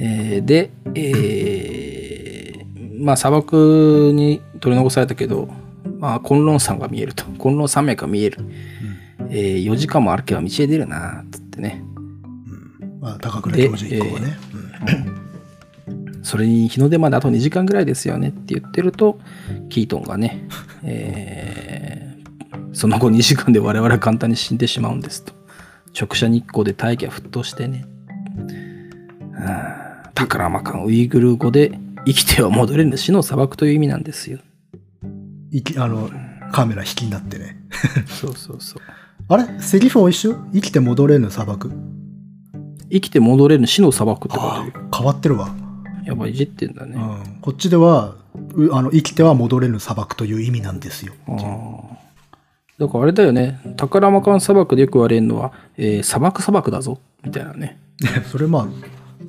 えーで、えーまあ砂漠に取り残されたけど、まあ混乱山が見えると。混乱山脈が見える。えー4時間も歩けば道へ出るな、つってね。うんまあ、高倉教授以降はね。それに日の出まであと2時間ぐらいですよねって言ってると、キートンがね、えーその後2時間で我々は簡単に死んでしまうんですと。直射日光で大気が沸騰してね。うんタクラマカンウイグル語で生きては戻れぬ死の砂漠という意味なんですよ。いきあの、カメラ引きになってね。そうそうそう。あれ？セリフは一緒？生きて戻れぬ砂漠？生きて戻れぬ死の砂漠ってことよ。変わってるわ。やっぱいじってんだね。うん、こっちではうあの生きては戻れぬ砂漠という意味なんですよ。だからあれだよね。タカラマカン砂漠でよく言われるのは、えー砂漠砂漠だぞ。みたいなね。それまあ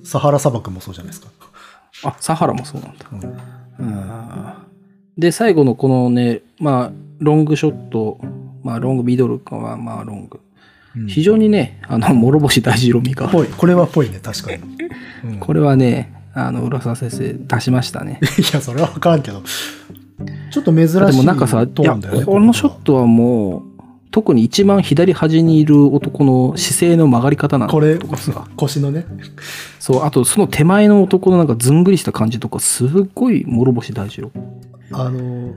サハラ砂漠もそうじゃないですか。あ、サハラもそうなんだ。うんうんで、最後のこのね、まあ、ロングショット、まあ、ロングミドルかは、まあ、ロング。うん非常にね、あの、諸星大二郎味が。ぽい。これはぽいね、確かに。うんこれはね、あの、浦沢先生出しましたね。いや、それは分からんけど。ちょっと珍しいでもなんかさ、いや。このショットはもう、特に一番左端にいる男の姿勢の曲がり方なんだこれ。腰のね。そう、あとその手前の男のなんかずんぐりした感じとか、すっごい諸星大二郎。あの、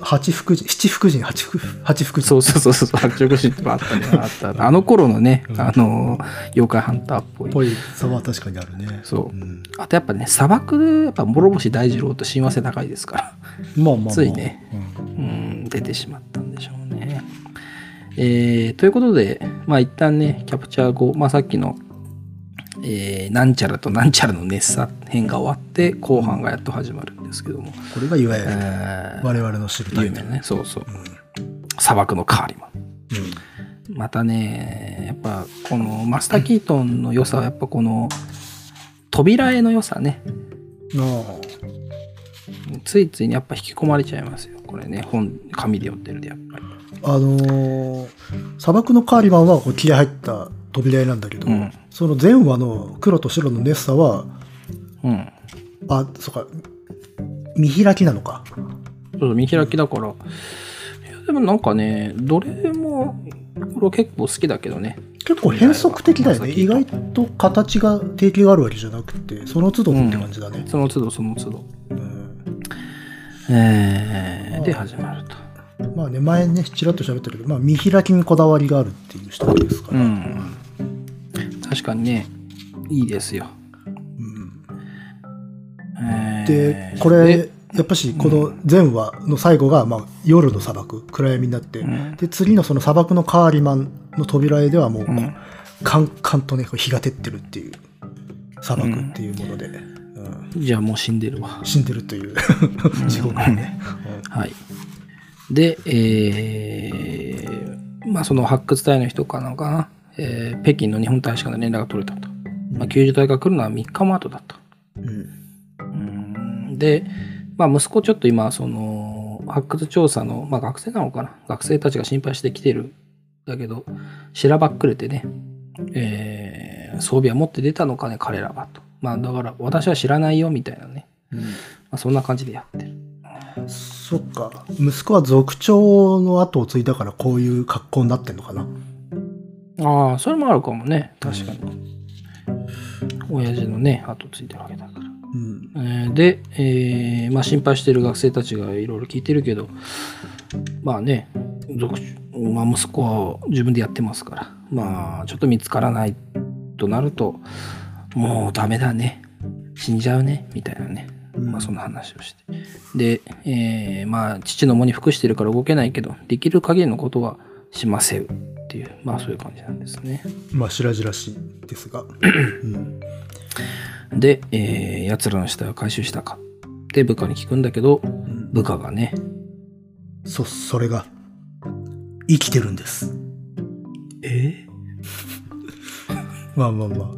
八福神、七福神、八福、八福神。そうそうそうそう、八色神ってあったね。あった。あの頃のね、あの、妖怪ハンターっぽい。ぽい差は確かにあるね。そううんあとやっぱね、砂漠でやっぱ諸星大二郎と親和性高いですから、まあまあまあ。ついねうんうん、出てしまったんでしょうね。えー、ということで、まあ一旦ね、キャプチャー後、まあさっきの、えー、なんちゃらとなんちゃらの熱さ編が終わって、後半がやっと始まるんですけども、これがいわゆるえー、我々の知るタイプ有名。なね、そうそう、砂漠のカーリマン。うんまたね、やっぱこのマスター・キートンの良さはやっぱこの扉絵の良さね。あついついにやっぱ引き込まれちゃいますよ。これね、本、紙で読んでるでやっぱり。あのー砂漠のカーリマンはこう気合入った扉絵なんだけど、うんその前話の黒と白のネッサは、うん。あ、そっか、見開きなのか？そう見開きだから。いやでもなんかね、どれも、これは結構好きだけどね。結構変則的だよね。意外と形が定型があるわけじゃなくて、その都度って感じだね。その都度その都度。うんえー、で始まると。まあね、前ね、ちらっと喋ったけど、まあ見開きにこだわりがあるっていう人ですから。うん。確かにね、いいですよ。うん。えーで、これ、やっぱし、この前話の最後が、まあ、夜の砂漠、暗闇になって、うん。で、次のその砂漠のカーリマンの扉絵ではもう、うん。カンカンとね、日が照ってるっていう、砂漠っていうもので、うん。じゃあもう死んでるわ。死んでるという、地獄のね。はい。で、えー、まあその発掘隊の人かなのかな、えー北京の日本大使館で連絡が取れたと。まあ、救助隊が来るのは3日も後だと。うんうんで、まあ息子ちょっと今、その、発掘調査の、まあ学生なのかな？学生たちが心配してきてるんだけど、しらばっくれてね、えー装備は持って出たのかね、彼らはと。まあだから、私は知らないよ、みたいなね。まあそんな感じでやってる。そっか。息子は族長の後を継いだからこういう格好になってんのかな？ああ、それもあるかもね。確かに。親父のね、後ついてるわけだから。うん。えーで、えーまあ、心配してる学生たちがいろいろ聞いてるけど、まあね、続まあ、息子は自分でやってますから、まあ、ちょっと見つからないとなると、もうダメだね。死んじゃうね。みたいなね。まあ、そんな話をして。で、えーまあ、父の喪に服してるから動けないけど、できる限りのことはしませうっていう、まあ、そういう感じなんですね。まあ、白々しいですが。うん。で、えー、奴らの死体を回収したかって部下に聞くんだけど、部下がね、そ、それが、生きてるんです。え？まあまあま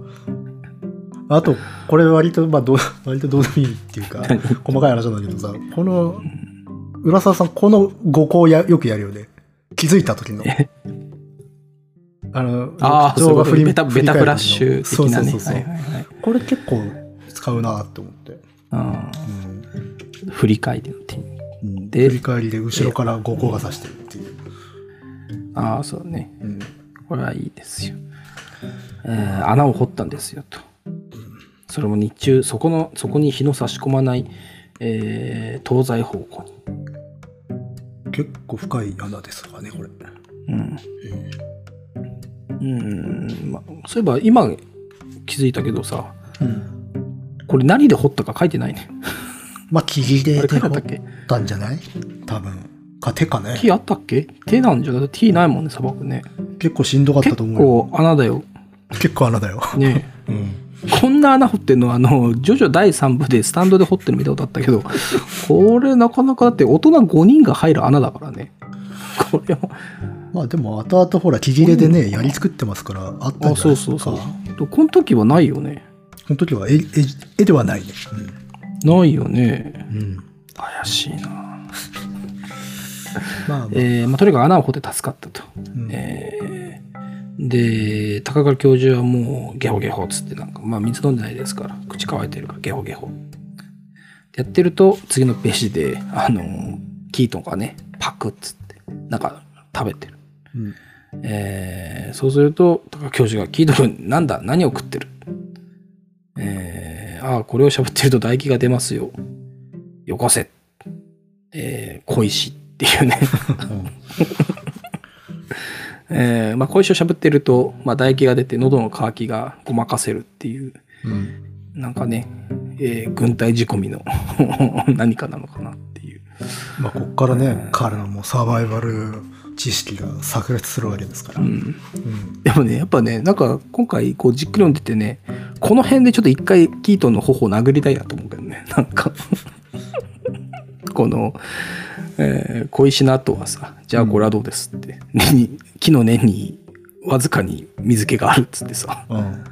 あ。あと、これ割と、まあ、どう、割とどうでもいいっていうか、細かい話なんだけどさ、この、浦沢さん、この誤行や、よくやるよね。気づいた時の。あの、ああ、そういうこと振りベタ、ベタフラッシュ的なね。そうそうそうはいはいはいこれ結構使うなって思って。うん振り返りの手に。うんで振り返りで後ろから誤行が指してるっていう。ああ、そうね。うんこれはいいですよ。えー穴を掘ったんですよと。それも日中、そこの、そこに日の差し込まない、えー東西方向に。結構深い穴ですからね、これ。うん。うん、まあ、そういえば今気づいたけどさ、うん。これ何で掘ったか書いてないね。まあ、木切れで掘ったんじゃない？多分。か、手かね。木あったっけ？手なんじゃなくて T ないもんね、砂漠ね。結構しんどかった結と思うよ。構穴だよ。結構穴だよ。ね うん。こんな穴掘ってんの？あの、ジョジョ第3部でスタンドで掘ってる見たことあったけど、これなかなかだって大人5人が入る穴だからね。これは、まあでも、後々ほら、木切れでね、槍作ってますから、あったんあ、じゃないうそそうそう。この時はないよね。この時は絵、絵、絵ではないね。ないよね。うん。うん。怪しいな。まあ、えーまあ、とにかく穴を掘って助かったと。うんえーで、高倉教授はもうゲホゲホっつってなんか、まあ水飲んでないですから、口乾いてるからゲホゲホ。やってると、次のページで、あの、キートンがね、パクっつって、なんか食べてる。うんえーそうすると、高倉教授が、キートン君、なんだ？何を食ってる？えーああ、これをしゃぶってると唾液が出ますよ。よこせ。えー小石っていうね。えーまあ、小石をしゃぶってると、まあ、唾液が出て喉の渇きがごまかせるっていう、うん。なんかね、えー軍隊仕込みの 何かなのかなっていう。まあ、こっからね、彼のもうサバイバル知識が炸裂するわけですから。ううん。ん、でもね、やっぱね、なんか今回こうじっくり読んでてね、この辺でちょっと一回キートンの頬を殴りたいなと思うけどね、なんか。この、えー小石の後はさ、じゃあこれはどうですって、根に木の根にわずかに水気があるっつってさ、うん。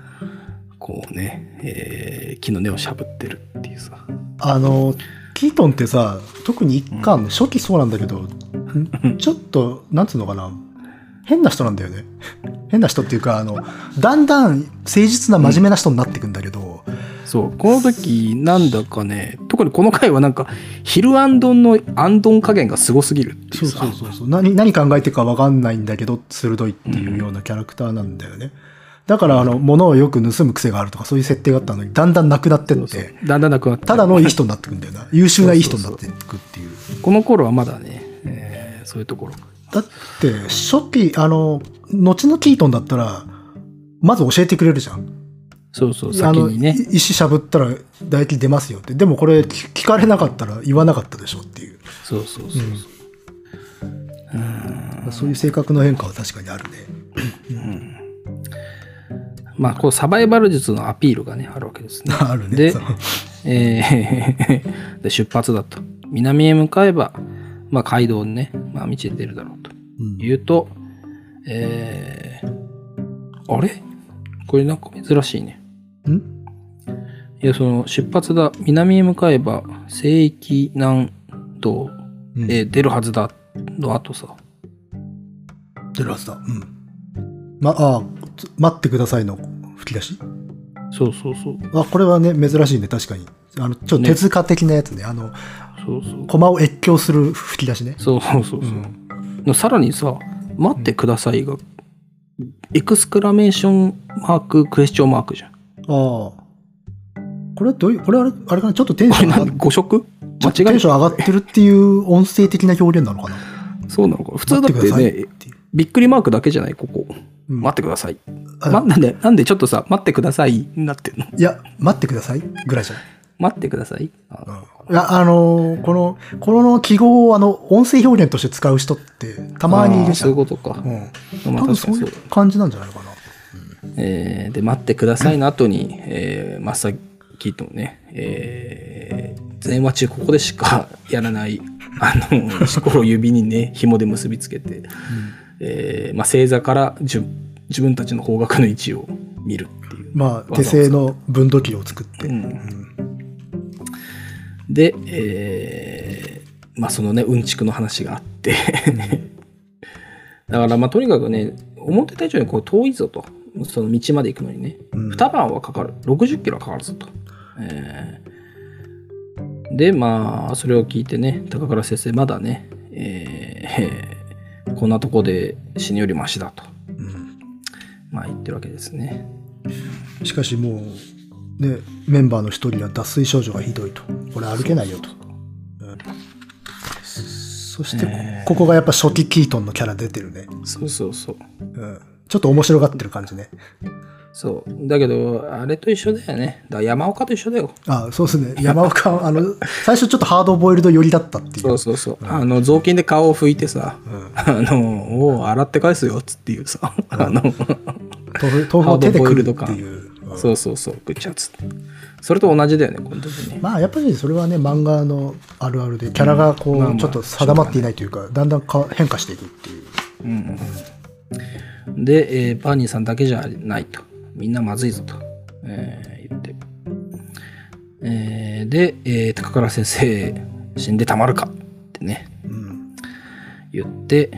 こうね、えー木の根をしゃぶってるっていうさ。あの、キートンってさ、特に一巻、初期そうなんだけど、ちょっと、なんつうのかな、変な人なんだよね。変な人っていうか、あの、だんだん誠実な真面目な人になっていくんだけど、そう、この時なんだかね、特にこの回はなんか、ヒルアンドンのアンドン加減がすごすぎるっていそううさ。そうそうそう何、何考えてるかわかんないんだけど、鋭いっていうようなキャラクターなんだよね。だから、あの、物をよく盗む癖があるとか、そういう設定があったのに、だんだんなくなってって、だんだんなくなってただのいい人になってくんだよな。優秀ないい人になっていくっていう。この頃はまだね、えーそういうところ。だって、初期、あの、後のキートンだったら、まず教えてくれるじゃん。そうそう、先にね。い石しゃぶったら唾液出ますよって。でもこれ聞聞かれなかったら言わなかったでしょっていう。そうそうそう。そういう性格の変化は確かにあるね。まあ、こうサバイバル術のアピールがね、あるわけですね。あるね。でそう、えー で出発だと。南へ向かえば、まあ、街道にね、まあ、道で出るだろうと。うん言うと、えー、あれ？これなんか珍しいね。ん？いや、その出発だ。南へ向かえば、聖域南道、うんえー出るはずだ。の後さ。出るはずだ。うん。ま、あつ待ってくださいの吹き出し？そうそうそう。あ、これはね、珍しいね、確かに。あの、ちょっと手塚的なやつね。あの、そうそう。コマを越境する吹き出しね。そうそうそうそう。のさらにさ、待ってくださいが、エクスクラメーションマーク、クエスチョンマークじゃん。ああ。ここれはどういう、これはあれあれかな？ちょっとテンション上がっ何誤色間違えンション上がってるっていう音声的な表現なのかな？そうなのかな普通だってねびっくりマークだけじゃないここ。うん待ってください。あま、なんで、なんでちょっとさ、待ってくださいになってんの？いや、待ってくださいぐらいじゃない？待ってください。あいや、あのーこの、この記号をあの、音声表現として使う人ってたまにいるじゃ。そうんいうことか。うん。まあ多分そういう。感じなんじゃないかな。えーで、待ってくださいの後に、えー、マスターキートンね、えー、電話中ここでしか やらない、あの、石ころを指にね、紐で結びつけて、えーまあ、星座から自自分たちの方角の位置を見るっていう。まあ、手製の分度器を作って。うんで、えーまあそのね、うんちくの話があって、だからまあとにかくね、思ってた以上にこう遠いぞと、その道まで行くのにね、うん。二晩はかかる、60キロはかかるぞと。えー。で、まあ、それを聞いてね、高倉先生、まだね、えー こんなとこで死ぬよりマシだと、うん。まあ言ってるわけですね。しかしもう、ね、メンバーの一人は脱水症状がひどいと。これ歩けないよと。うんそして、えーここがやっぱ初期キートンのキャラ出てるね。そうそうそう。うんちょっと面白がってる感じね。そう。だけど、あれと一緒だよね。だ山岡と一緒だよ。あそうですね。山岡、あの、最初ちょっとハードボイルド寄りだったっていう。そうそうそう。あの、雑巾で顔を拭いてさ、うんあの、おう洗って返すよ、っつっていうさ、あの、豆腐豆腐を手で食るってハードボイいう。うんそうそうそう、ぐちゃっつって。それと同じだよね、この時ね。まあやっぱりそれはね漫画のあるあるでキャラがこうんまあまあうちょっと定まっていないというかだんだんか変化していくっていううんうん、で、えーバーニーさんだけじゃないと。みんなまずいぞと、えー言って。えーで、えー高倉先生、死んでたまるかってね、うん言って、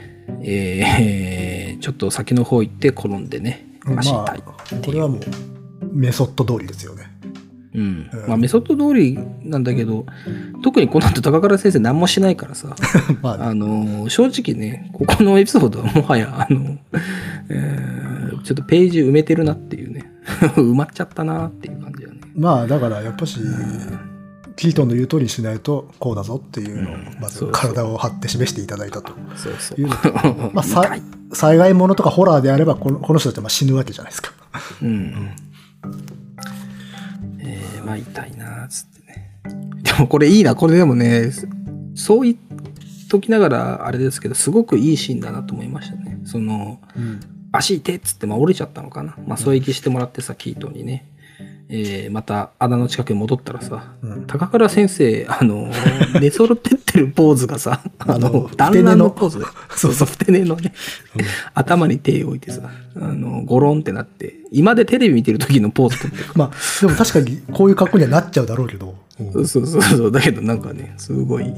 えーちょっと先の方行って転んでね、ま足痛いあっていう。これはもうメソッド通りですよね。うん。うん。まあ、メソッド通りなんだけど、特にこの後高倉先生何もしないからさ、まあね。あの正直ね、ここのエピソードはもはや、あの、えーちょっとページ埋めてるなっていうね、埋まっちゃったなっていう感じだね。まあだからやっぱしキートンの言う通りにしないとこうだぞっていうのをまず体を張って示していただいたと。そうそ。いううの。と まあ災害ものとかホラーであればこのこの人たちはまあ死ぬわけじゃないですか。うん。えー、まあ痛いなっつってね。でもこれいいな、これでもね、そう言っときながらあれですけど、すごくいいシーンだなと思いましたね。その、足痛いっつって、まあ、折れちゃったのかな。まあ、添え木してもらってさ、キートンにね。えーまた穴の近くに戻ったらさ、うん。高倉先生、あの、寝そってってるポーズがさ、あ あのの、団らんのポーズで、そそううそう、ふて寝のね、頭に手を置いてさ、あの、ゴロンってなって、今でテレビ見てる時のポーズ撮ってる。まあでも確かにこういう格好にはなっちゃうだろうけど。そうそうそうそう、だけどなんかね、すごいいい。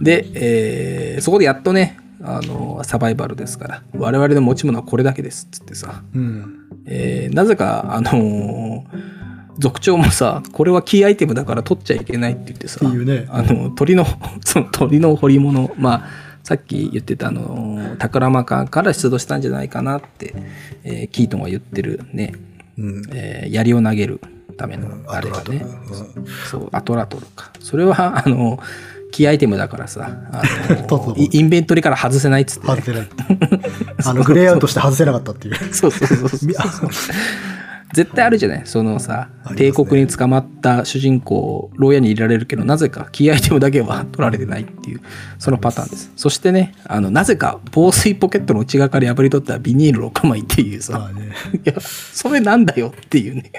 で、えーそこでやっとね、あの、サバイバルですから、我々の持ち物はこれだけですっつってさ、うん。えーなぜか、あのー族長もさ、これはキーアイテムだから取っちゃいけないって言ってさ、っていうね。あの、鳥の、その鳥の彫り物、まあ、さっき言ってたあの、宝間から出土したんじゃないかなって、えーキートンが言ってるね、うん。えー槍を投げるためのうん。あれがね、アトラトル。そう、アトラトルか。それは、あの、キーアイテムだからさ、あの イインベントリから外せないっつって、ね。外。せない。あのグレーアウトして外せなかったっていう。そうそうそうそう絶対あるじゃない？そのさ、ね。帝国に捕まった主人公牢屋に入れられるけどなぜかキーアイテムだけは取られてないっていうそのパターンです。そしてねあのなぜか防水ポケットの内側から破り取ったビニール6枚っていうまさあね。いやそれなんだよっていうね。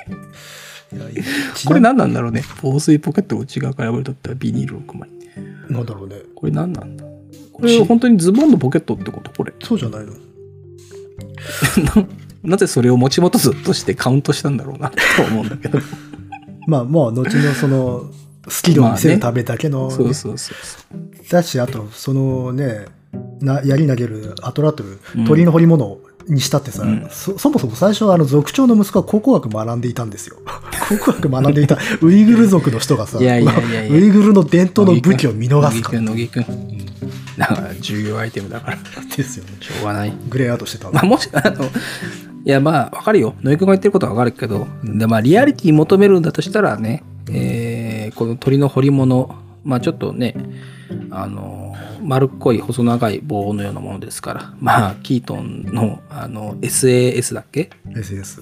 これ何なんだろうね？防水ポケットの内側から破り取ったビニール6枚なんだろうね。これ何なんだ？これ本当にズボンのポケットってこと？これ。そうじゃないの ななぜそれを持ち元ずとしてカウントしたんだろうなと思うんだけど。まあまあ後のそのスキルを見せるためだけの、そうそうそうそう。だしあとそのねな槍投げるアトラトルうん。鳥の彫り物にしたってさ、うん。そそもそも最初はあの族長の息子は考古学学んでいたんですよ。考古学学んでいたウイグル族の人がさウイグルの伝統の武器を見逃すか乃木くん乃木くん。だから重要アイテムだから。ですよね。しょうがない。グレーアウトしてたまあもしあのいやまあわかるよ乃木くんが言ってることはわかるけどでまあリアリティ求めるんだとしたらねえーこの鳥の彫り物、まあちょっとね、あの、丸っこい細長い棒のようなものですから、まあ、キートンの、あの、SAS だっけ？SS。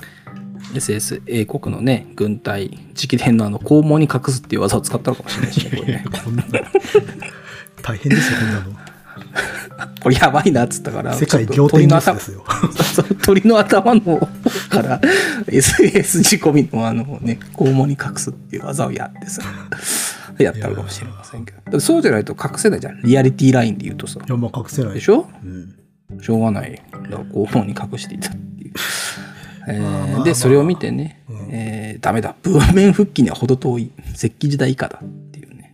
?SS、英国のね、軍隊、直伝のあの、肛門に隠すっていう技を使ったのかもしれないしね、これね。こんな、大変ですよ、こんなの。これやばいなっつったから、世界仰天ニュースっと鳥の頭ですよ。鳥の頭の方から SS 仕込みのあのね、肛門に隠すっていう技をやってさ、やったのかもしれませんけど。そうじゃないと隠せないじゃん。リアリティラインで言うとさ。いや、まあ隠せない。でしょ？うん。しょうがない。だから肛門に隠していたっていう。えで、それを見てね、うんえーダメだ。文面復帰には程遠い。石器時代以下だっていうね。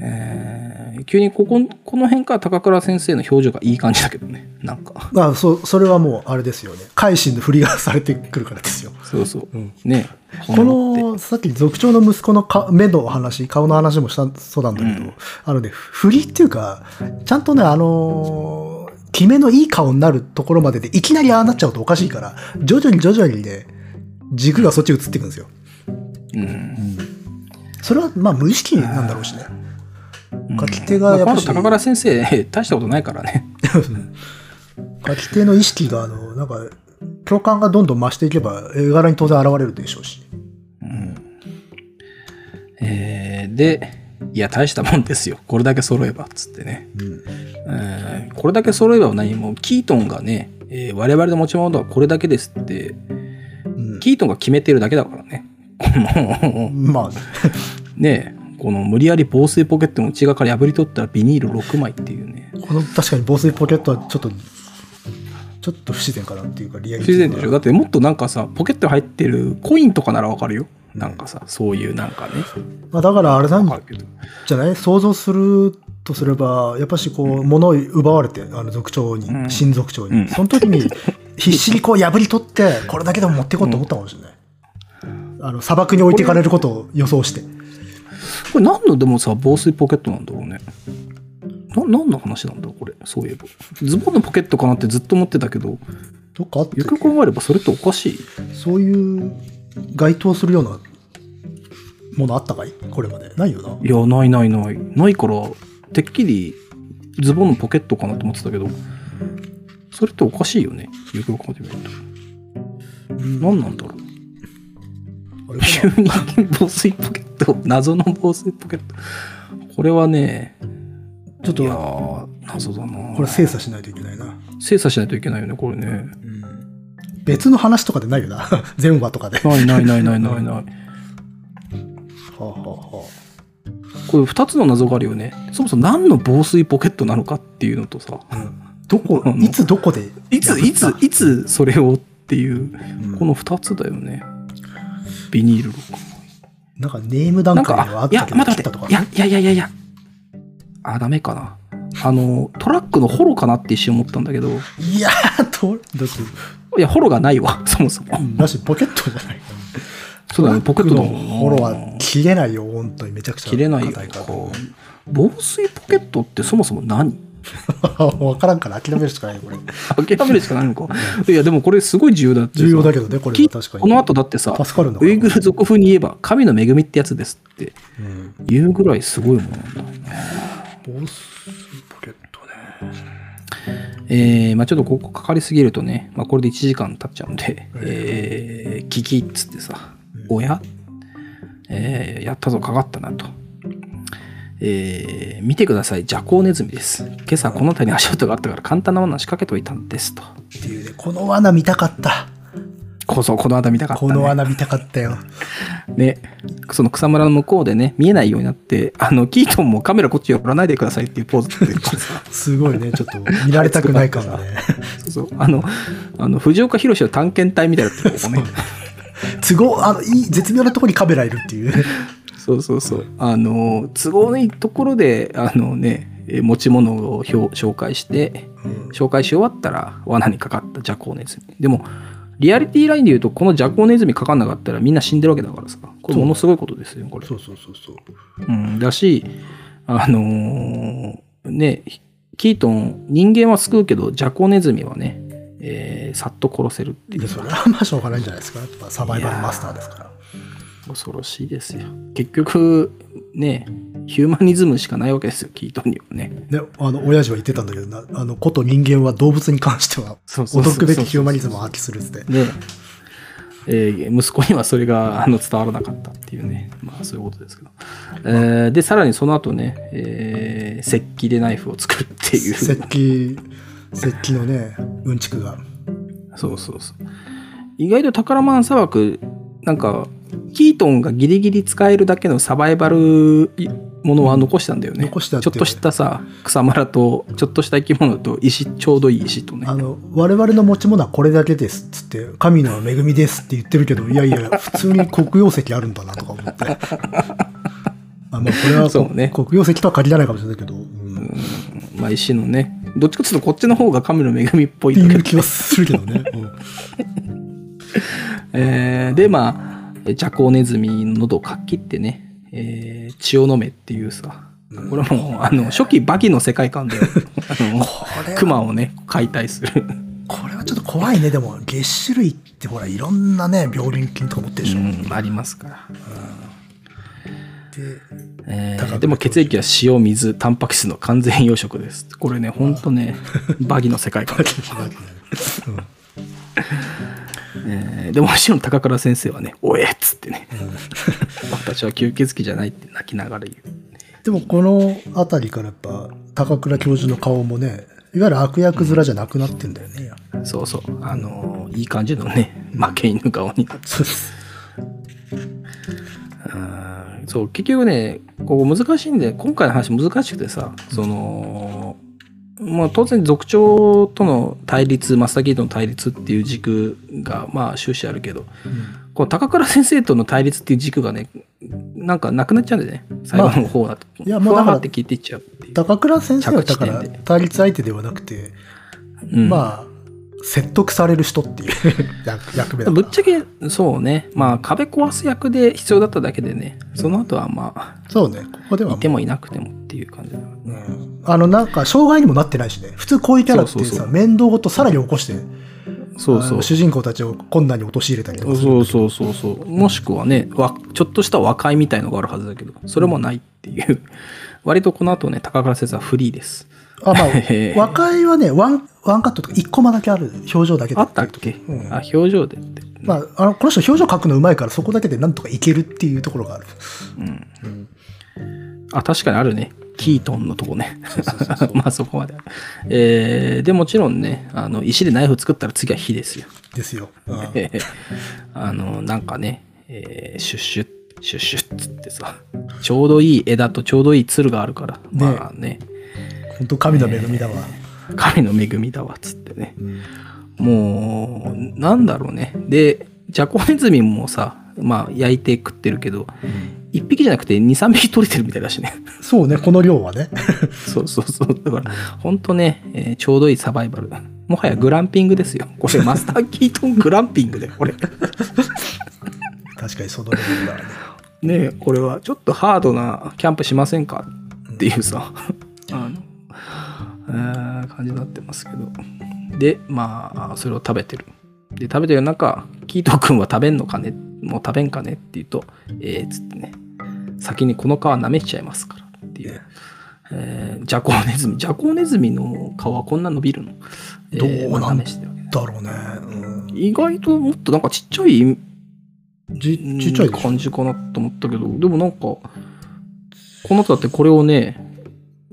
えー急にここ、この辺から高倉先生の表情がいい感じだけどね。なんか。まあ、そ、それはもう、あれですよね。改心の振りがされてくるからですよ。そうそう。うんねこの、さっき族長の息子のか目の話、顔の話もしたそうなんだけど、うんあのね、振りっていうか、ちゃんとね、あのー、決めのいい顔になるところまでで、いきなりああなっちゃうとおかしいから、徐々に徐々にね、軸がそっち移っていくんですよ。うん。それは、まあ、無意識なんだろうしね。うん書き手がやっぱしまあ高倉先生、大したことないからね。書き手の意識が、あの、なんか、共感がどんどん増していけば、絵柄に当然現れるでしょうし。えーで、いや、大したもんですよ。これだけ揃えば、つってね。うん。えーこれだけ揃えば何？も、キートンがね、えー我々の持ち物はこれだけですって、うんキートンが決めてるだけだからね。まあ、ねこの無理やり防水ポケットの内側から破り取ったらビニール6枚っていうね。この確かに防水ポケットはちょっと、ちょっと不自然かなっていうか、リアリ不ティが自然でしょ？だってもっとなんかさ、ポケットに入ってるコインとかならわかるよ。なんかさ、そういうなんかね。まあ、だからあれなん。じゃない？想像するとすれば、やっぱしこう、物を奪われて、あの族長に、うん新族長に、うんその時に必死にこう破り取って、これだけでも持っていこうと思ったかもしれない。あの、砂漠に置いていかれることを予想して。これ何のでもさ、防水ポケットなんだろうね。な、何の話なんだこれ。そういえば。ズボンのポケットかなってずっと思ってたけど、どっかあってよく考えればそれっておかしい？そういう該当するようなものあったかい？これまで。ないよな？いや、ないないない。ないから、てっきりズボンのポケットかなと思ってたけど、それっておかしいよね。よくよく考えてみると。何なんだろう。急に防水ポケット、謎の防水ポケット。これはね、なちょっいや謎だな。これ精査しないといけないな。精査しないといけないよね、これね。別の話とかでないよな。全話とかで。はないないないないないない。あ、はあはこれ2つの謎があるよね。そもそも何の防水ポケットなのかっていうのとさ、あうんどこいつどこでいつ、いつ、いつそれをっていう、うんこの2つだよね。ビニール録なんかネーム段階ではあった、けど、待って切ったとか？待って。いや、いやいやいやいや。あ、ダメかな。あの、トラックのホロかなって一瞬思ったんだけど、いやー、と、だって、いや、ホロがないわ、そもそも。うんだし、ポケットじゃない。そうだね、ポケットのフォローは切れないよ、本当にめちゃくちゃ。切れないよ防水ポケットってそもそも何？わからんから諦めるしかないよ、これ。諦めるしかないのか。いや、でもこれすごい重要だってさ重要だけどね、これは確かに。この後だってさ、助かるウイグル族風に言えば、神の恵みってやつですってうん言うぐらいすごいものなんだよね。防水ポケットね。えー、まあちょっとここかかりすぎるとね、まあこれで1時間経っちゃうんで、えー、聞きっつってさ、おや？えー、やったぞ、かかったなと。えー、見てください、ジャコウネズミです。今朝この辺りに足音があったから簡単な罠仕掛けといたんですと。っていうね、この罠見たかった。こそ、この間見たかった、ね。この罠見たかったよ。ね、その草むらの向こうでね、見えないようになって、あの、キートンもカメラこっち寄らないでくださいっていうポーズ取って すごいね、ちょっと見られたくない感がね。そうそう、あの、あの、藤岡弘の探検隊みたいなってここね。都合、あの、いい、絶妙なところにカメラいるっていうね。そうそうそう。あの、都合のいいところで、あのね、え持ち物を表紹介して、紹介し終わったら罠にかかったジャコウネズミ。でも、リアリティラインで言うと、このジャコウネズミかかんなかったらみんな死んでるわけだからさ。これものすごいことですよ、これ。そうそうそうそう。うん、だし、あのーね、キートン、人間は救うけど、ジャコウネズミはね、えーさっと殺せるっていうで、それはまあしょうがないんじゃないですか。やっぱサバイバルマスターですから。恐ろしいですよ。結局、ね、ヒューマニズムしかないわけですよ、キートンにはね。ね、あの、親父は言ってたんだけどな、あの、こと人間は動物に関しては、驚くべきヒューマニズムを発揮するっつって。で、えー息子にはそれがあの伝わらなかったっていうね、まあそういうことですけど。えーで、さらにその後ね、えー石器でナイフを作るっていう。石器、石器のね、うんちくが。そうそうそう。意外と宝マン砂漠、なんか、キートンがギリギリ使えるだけのサバイバルものは残したんだよね。残したちょっとしたさ、草むらと、ちょっとした生き物と石、ちょうどいい石とねあ。の、我々の持ち物はこれだけですっつって、神の恵みですって言ってるけど、いやいや、普通に黒曜石あるんだなとか思って。あまあ、これは、そうね黒曜石とは限らないかもしれないけど、うん、っまあ石のね。どっちかっていうとこっちの方が神の恵みっぽいんだけど。ていう気はするけどね。うんえーで、まあ、ジャコウネズミの喉をかっきってね、えー血を飲めっていうさ、これはもう、あの、初期バキの世界観で、あの、これは熊をね、解体する。これはちょっと怖いね。でも、月種類ってほら、いろんなね、病原菌とか持ってるでしょ。うん、ありますから。で、えーでも血液は塩、水、タンパク質の完全養殖です。これね、ほんとね、バギの世界。観。うん。えーでももちろん高倉先生はね、おえっつってね、私は吸血鬼じゃないって泣きながら言う。でもこの辺りからやっぱ高倉教授の顔もねいわゆる悪役面じゃなくなってんだよね、そうそう、あのーいい感じのね、負け犬顔になって。そうです。うんそう、結局ね、ここ難しいんで、今回の話難しくてさ、その、まあ当然族長との対立、マスターキーとの対立っていう軸がまあ終始あるけど、この高倉先生との対立っていう軸がね、なんかなくなっちゃうんでね、最後の方だと。いやもうだからって聞いていっちゃう。高倉先生はだから対立相手ではなくて、うんまあ説得される人っていう 役役目だぶっちゃけ、そうね。まあ、壁壊す役で必要だっただけでね、その後はまあ、そうねここではいてもいなくてもっていう感じだからうんあのなんか障害にもなってないしね普通こういうキャラってさそうそうそう面倒ごとさらに起こしてそうそう。主人公たちを困難に陥れたりとかするそうそうそうそう。もしくはね、わちょっとした和解みたいのがあるはずだけど、それもないっていう。割とこの後ね、高倉先生はフリーです。あまあ 和解はねワンワンカットとか1コマだけある表情だけであったっけ、うんあ、表情でって。まあ、あの、この人表情描くのうまいからそこだけでなんとかいけるっていうところがある。あ、確かにあるね。キートンのとこね。まあそこまで。えー、で、もちろんね、あの、石でナイフ作ったら次は火ですよ。ですよ。うんえーあの、なんかね、えーシュッシュッ、シュッシュッつってさ、ちょうどいい枝とちょうどいいつるがあるから、まあね、本当神の恵みだわ。神の恵みだわ、つってね。もう、なんだろうね。で、ジャコネズミもさ、まあ焼いて食ってるけど、一匹じゃなくて二、三匹取れてるみたいだしね。そうね、この量はね。そうそうそう。だから、ほんとね、えーちょうどいいサバイバル。もはやグランピングですよ。これ、マスターキートングランピングで、これ。確かにそのレベルだね。ねえこれはちょっとハードなキャンプしませんか？っていうさ、あの、えー感じになってますけど。で、まあ、それを食べてる。で、食べてる中、キート君は食べんのかね？もう食べんかねって言うと、えー、つってね、先にこの皮舐めちゃいますからっていう。えージャコウネズミ。ジャコウネズミの皮こんな伸びるの、えーどうなんだろうね。うん意外ともっとなんかちっちゃいじちっちゃい。感じかなと思ったけど、でもなんか、この後だってこれをね、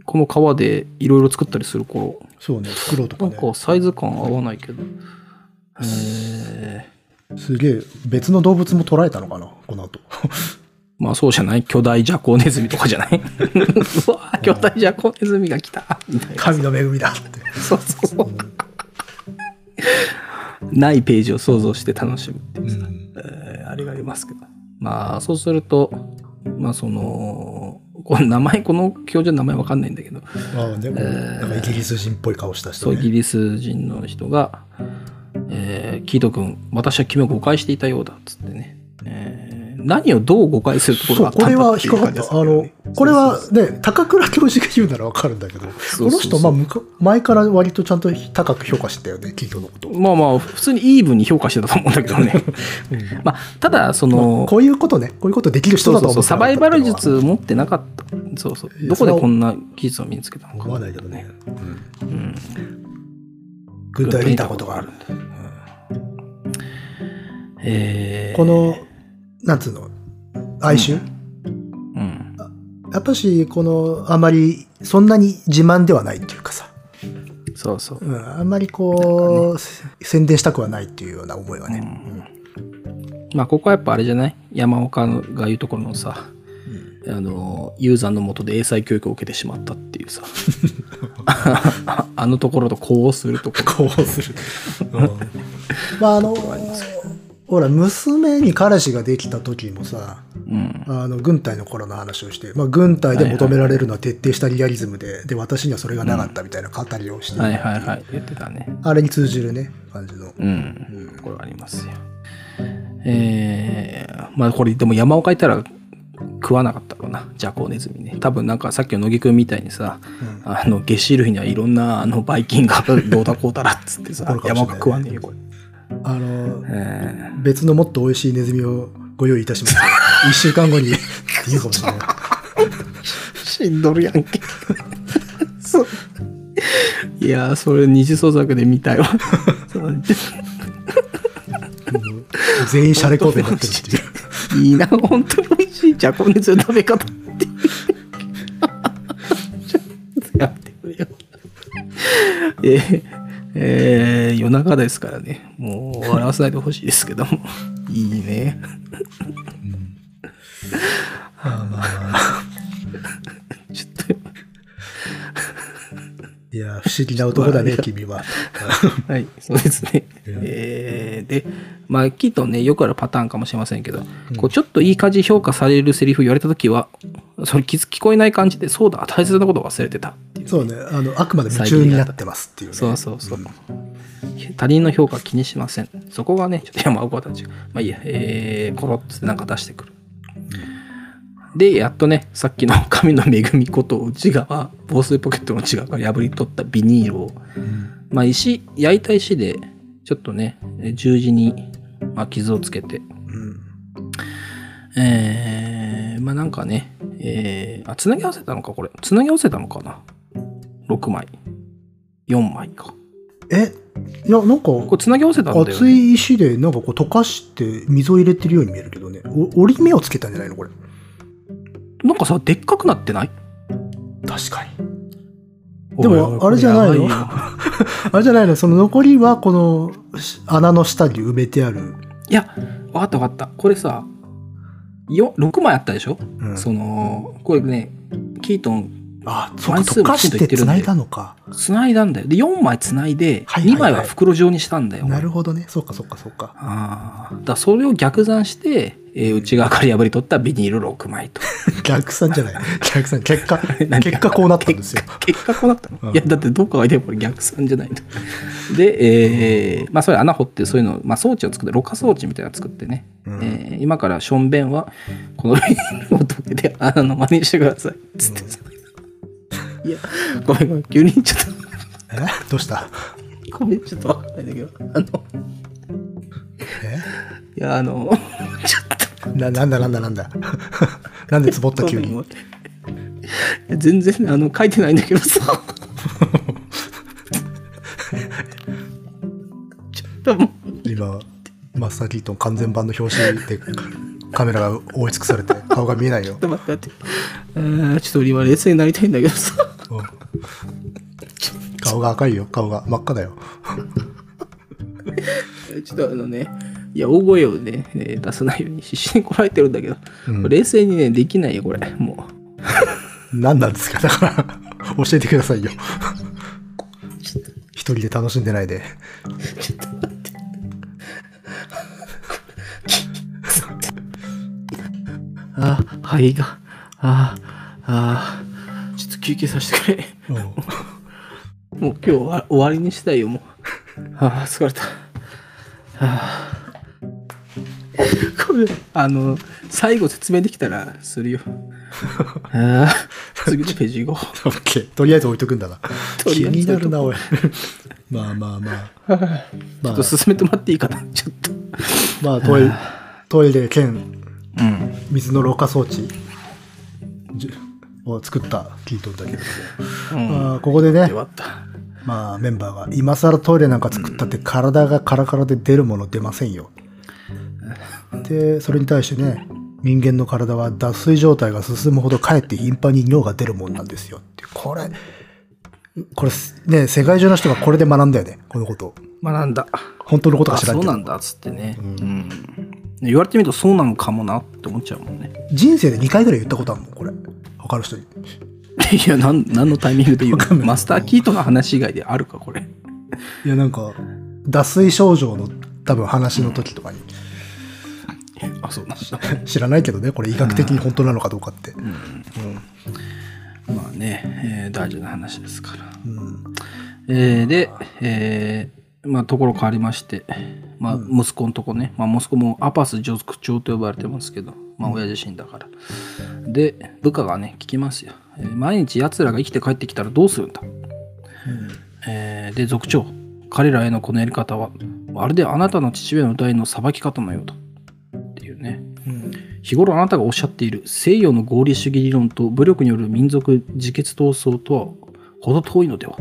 この皮でいろいろ作ったりする頃、そうね、袋とかね。なんかサイズ感合わないけど。えすげえ、別の動物も捉えたのかな、この後。まあそうじゃない？巨大ジャコウネズミとかじゃない？うわ巨大ジャコウネズミが来たみたいな。神の恵みだって。そうそうそう。ないページを想像して楽しむっていうさ。えーあれがありますけど。まあ、そうすると、まあ、その、この名前、この教授の名前わかんないんだけど、ああ、でも、なんかイギリス人っぽい顔した人そう、イギね。リス人の人が、えーキート君、私は君を誤解していたようだ、つってね。えー何をどう誤解するところがあったんだこれはっこれはね、高倉教授が言うならわかるんだけど、そうそうそうこの人、まあ前から割とちゃんと高く評価してたよね、企業のこと。まあまあ、普通にイーブンに評価してたと思うんだけどね。まあ、ただ、その、こういうことね、こういうことできる人だと思ってなかったサバイバル術持ってなかった。そうそうどこでこんな技術を身につけたのか。思わないけどね。うんうん。軍隊で見たことがある。えー、この、なんつうの、哀愁、うん。やっぱし、この、あまり、そんなに自慢ではないっていうかさ、そうそう。うん、あんまりこう、宣伝したくはないっていうような思いはね。まあ、ここはやっぱあれじゃない？山岡が言うところのさ、あの、ユーザーのもとで英才教育を受けてしまったっていうさ、あのところと呼応するとこうする。まあ、あの、ほら、娘に彼氏ができた時もさ、うん。あの軍隊の頃の話をして、まあ、軍隊で求められるのは徹底したリアリズムで、で、私にはそれがなかったみたいな語りをして、はいはいはい。言ってたね。あれに通じるね、感じの。うん。これはありますよ。えー、まあこれでも山岡いたら食わなかったろうな、ジャコウネズミね。多分なんかさっきの乃木くんみたいにさ、あの、下シ類にはいろんなあのバイキンがどうだこうだらっつってさ 山岡食わねえよ、これ。あの、え別のもっと美味しいネズミをご用意いたします。一週間後に言うかもしれない。ー、死んどるやんけ。そう。いやー、それ二次創作で見たよ。全員シャレコーベになってるっていう。いいな、本当に美味しいジャコネズの食べ方って。やってくれよ。えーえー夜中ですからね、もう笑わせないでほしいですけども。いいね。ちょっと、いや、不思議な男だね、君は。はい、そうですね。えーで、まあ、きっとね、よくあるパターンかもしれませんけど、こうちょっといい感じに評価されるセリフ言われたときは、それ聞聞こえない感じで、そうだ、大切なことを忘れてたっていう。そうね、あの、あくまで夢中になってますっていうね。そうそうそう。他人の評価気にしません。そこがね、ちょっと山岡たちが、まあいいや、えー、コロってなんか出してくる。で、やっとね、さっきの 神の恵みこと内側、防水ポケットの内側から破り取ったビニールを、まあ石、焼いた石で、ちょっとね、え十字に、まあ、傷をつけて、うん。えー、まあなんかね、えー、あ、つなぎ合わせたのか、これ。つなぎ合わせたのかな ?6 枚。4枚か。え、いや、なんか、これつなぎ合わせたんだよ、ね。熱い石でなんかこう溶かして水を入れてるように見えるけどね。お折り目をつけたんじゃないのこれ。なんかさ、でっかくなってない？確かに。でもあれじゃないの？あれじゃないの？その残りはこの穴の下に埋めてある。いや、わかったわかった。これさ、よ6枚あったでしょ、うんその、これね、キートン、あ、そうか、溶かして繋いだのか。繋いだんだよ。で、4枚繋いで、はいはいはい2枚は袋状にしたんだよ。なるほどね。そうか、そうか、そうか。ああ。だそれを逆算して、えー内側から破り取ったビニール6枚と。逆算じゃない。逆算。結果、何結果こうなったんですよ。結果こうなったの、うんいや、だってどう考えてもこれ逆算じゃないの。で、えーまあそれ穴掘ってそういうの、まあ装置を作って、ろ過装置みたいなの作ってね、うんえー今からションベンは、このビニールを溶けて穴の真似してください。つってさ。いや、ごめんごめん、急にちょっえ？どうした？と、ごめん、ちょっとわかんないんだけど、あの、え？いや、あの、ちょっと、な、なんだなんだなんだ？なんでつぼった急に？いや全然、あの、書いてないんだけどさ。ちょっともう、今、マスターキートン完全版の表紙でカメラが覆い尽くされて 顔が見えないよちょっ。と待って待って。ちょっと今冷静になりたいんだけどさ。うん顔が赤いよ。顔が真っ赤だよ。ちょっとあのね、いや、大声をね、えー出さないように必死にこらえてるんだけど、うん冷静にね、できないよ、これ。も何なんですか？だから、教えてくださいよ。一人で楽しんでないで。う。ちょっと肺が。あー、あー、ちょっと休憩させてくれ。うん もう今日は終わりにしたいよ、もう。ああ、疲れた。ああ。こあの、最後説明できたらするよ。ああ、次のページ行こオッケー。とりあえず置いとくんだな。とりあえず気になるな、おい。まあまあまあ。う。まあちょっと、進めてもらっていいかな、ちょっと。まあ、トイレ、トイレ兼うん。水のろ過装置を作ったキートンだけれども。まあ、ここでね。まあ、メンバーが、今更トイレなんか作ったって体がカラカラで出るもの出ませんよ。で、それに対してね、人間の体は脱水状態が進むほどかえって頻繁に尿が出るもんなんですよって。これ、これね、世界中の人がこれで学んだよね、このことを。学んだ。本当のことあ、か知らんけど。そうなんだ、つってね。うん。言われてみるとそうなのかもなって思っちゃうもんね。人生で2回ぐらい言ったことあるもん、これ。他の人に。いや、なん、何のタイミングで言うの？マスターキートの話以外であるか、これ。いや、なんか、脱水症状の多分話の時とかに。あ、そうなんだ。知らないけどね、これ医学的に本当なのかどうかって。まあね、えー大事な話ですから。うんえーで、えーまあ、ところ変わりまして、まあ、息子のとこね、まあ、息子もアパス族長と呼ばれてますけど、まあ、親自身だから。で、部下がね、聞きますよ。えー毎日奴らが生きて帰ってきたらどうするんだ、えーで、族長、彼らへのこのやり方は、まるであなたの父親の代の裁き方のようだ。っていうね。日頃あなたがおっしゃっている西洋の合理主義理論と武力による民族自決闘争とは程遠いのでは？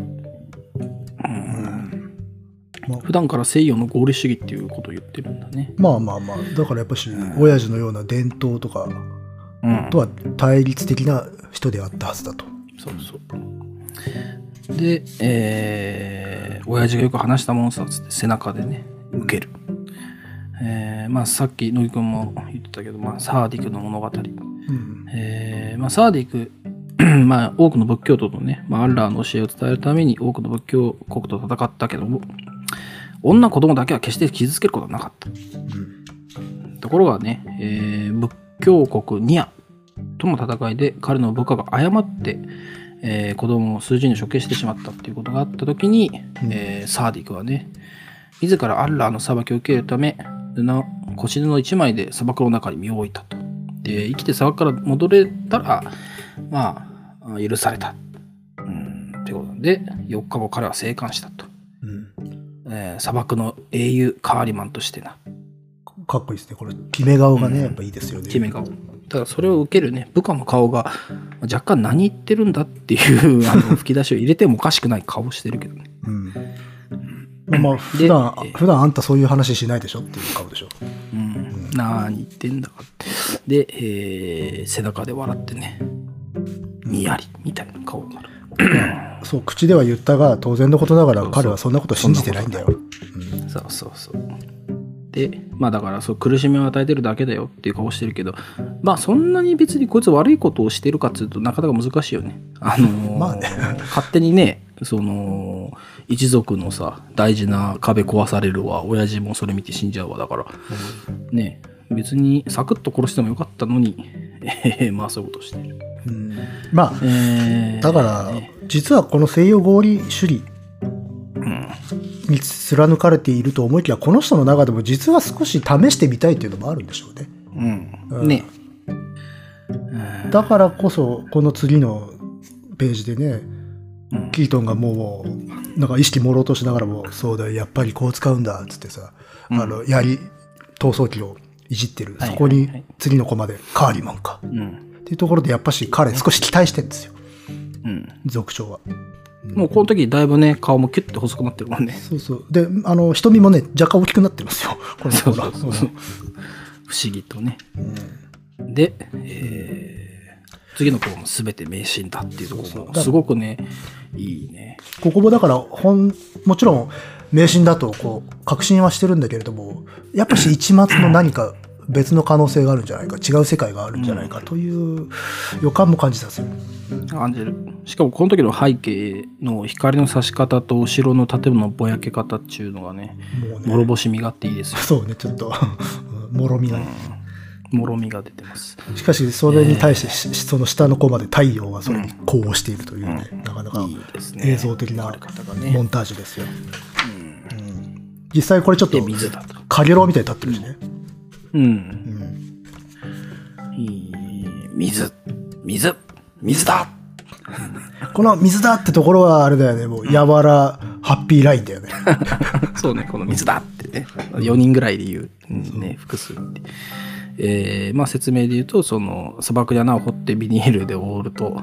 まあ普段から西洋の合理主義っていうことを言ってるんだね。まあまあまあ、だからやっぱし、親父のような伝統とかうんとは対立的な人であったはずだと。そうそう。で、えー、親父がよく話したものさつって背中でね、受ける。えー、まあさっき乃木くんも言ってたけど、まあサーディクの物語。うんえーまあ、サーディク、まあ、多くの仏教徒とね、まあ、アッラーの教えを伝えるために多くの仏教国と戦ったけども、女子供だけは決して傷つけることはなかった。ところがね、えー仏教国ニアとの戦いで彼の部下が誤って、えー子供を数十人処刑してしまったっていうことがあった時に、えーサーディクはね、自らアッラーの裁きを受けるため、布腰布一枚で砂漠の中に身を置いたと。で、生きて砂漠から戻れたら、まあ、許された。うん、ってことで、4日後彼は生還したと。うんえー砂漠の英雄カーリマンとしてな、かっこいいですね。これ、決め顔がね、やっぱいいですよね。決め顔。だからそれを受けるね、部下の顔が若干何言ってるんだっていう あの吹き出しを入れてもおかしくない顔してるけどね。うん。まあまあ、普段、普段あんたそういう話しないでしょっていう顔でしょ。うん、何言ってんだかって。で、えー背中で笑ってね、にやりみたいな顔になる。そう、口では言ったが、当然のことながら彼はそんなこと信じてないんだよ。そうそうそう。で、まあだからそう苦しみを与えてるだけだよっていう顔してるけど、まあそんなに別にこいつ悪いことをしてるかっていうとなかなか難しいよね。あのーまあね勝手にね、その、一族のさ、大事な壁壊されるわ、親父もそれ見て死んじゃうわ、だから、ね、別にサクッと殺してもよかったのに、え ーまあそういうことしてる。うんまあ、えーだから、実はこの西洋合理主義に貫かれていると思いきや、この人の中でも実は少し試してみたいっていうのもあるんでしょうね。うん。ね。だからこそ、この次のページでね、キートンがもう、なんか意識朦朧としながらも、そうだよ、やっぱりこう使うんだ、っつってさ、あの、槍、逃走機をいじってる。はいそこに次のコマで、カーリマンか。うん。っていうところで、やっぱし彼少し期待してんですよ、うん。族長は。もうこの時だいぶね、顔もキュッて細くなってるもんね。そうそう。で、あの、瞳もね、若干大きくなってますよ。このそうそうそう。不思議とね。で、えー次の子も全て迷信だっていうところもすごくね、いいね。ここもだから、ほん、もちろん、迷信だと、こう、確信はしてるんだけれども、やっぱし一末の何か別の可能性があるんじゃないか、違う世界があるんじゃないかという予感も感じたんですよ。感じる。しかもこの時の背景の光の差し方と後ろの建物のぼやけ方っていうのがね、もうね、諸星みがあっていいですよ。そうね、ちょっと、もろみがね。もろみが出てます。しかし、それに対してし、その下のコマで太陽がそれに呼応しているというね、なかなかいいですね。映像的な撮り方がねモンタージュですよ。うん実際これちょっと。かげろうみたいに立ってるしね。うん。いい。水、水、水だ。この水だってところはあれだよね、もう、やわら、ハッピーラインだよね。そうね、この水だってね、4人ぐらいで言う、うん。ね、複数って。えーまあ説明で言うと、その砂漠に穴を掘ってビニールで覆うと、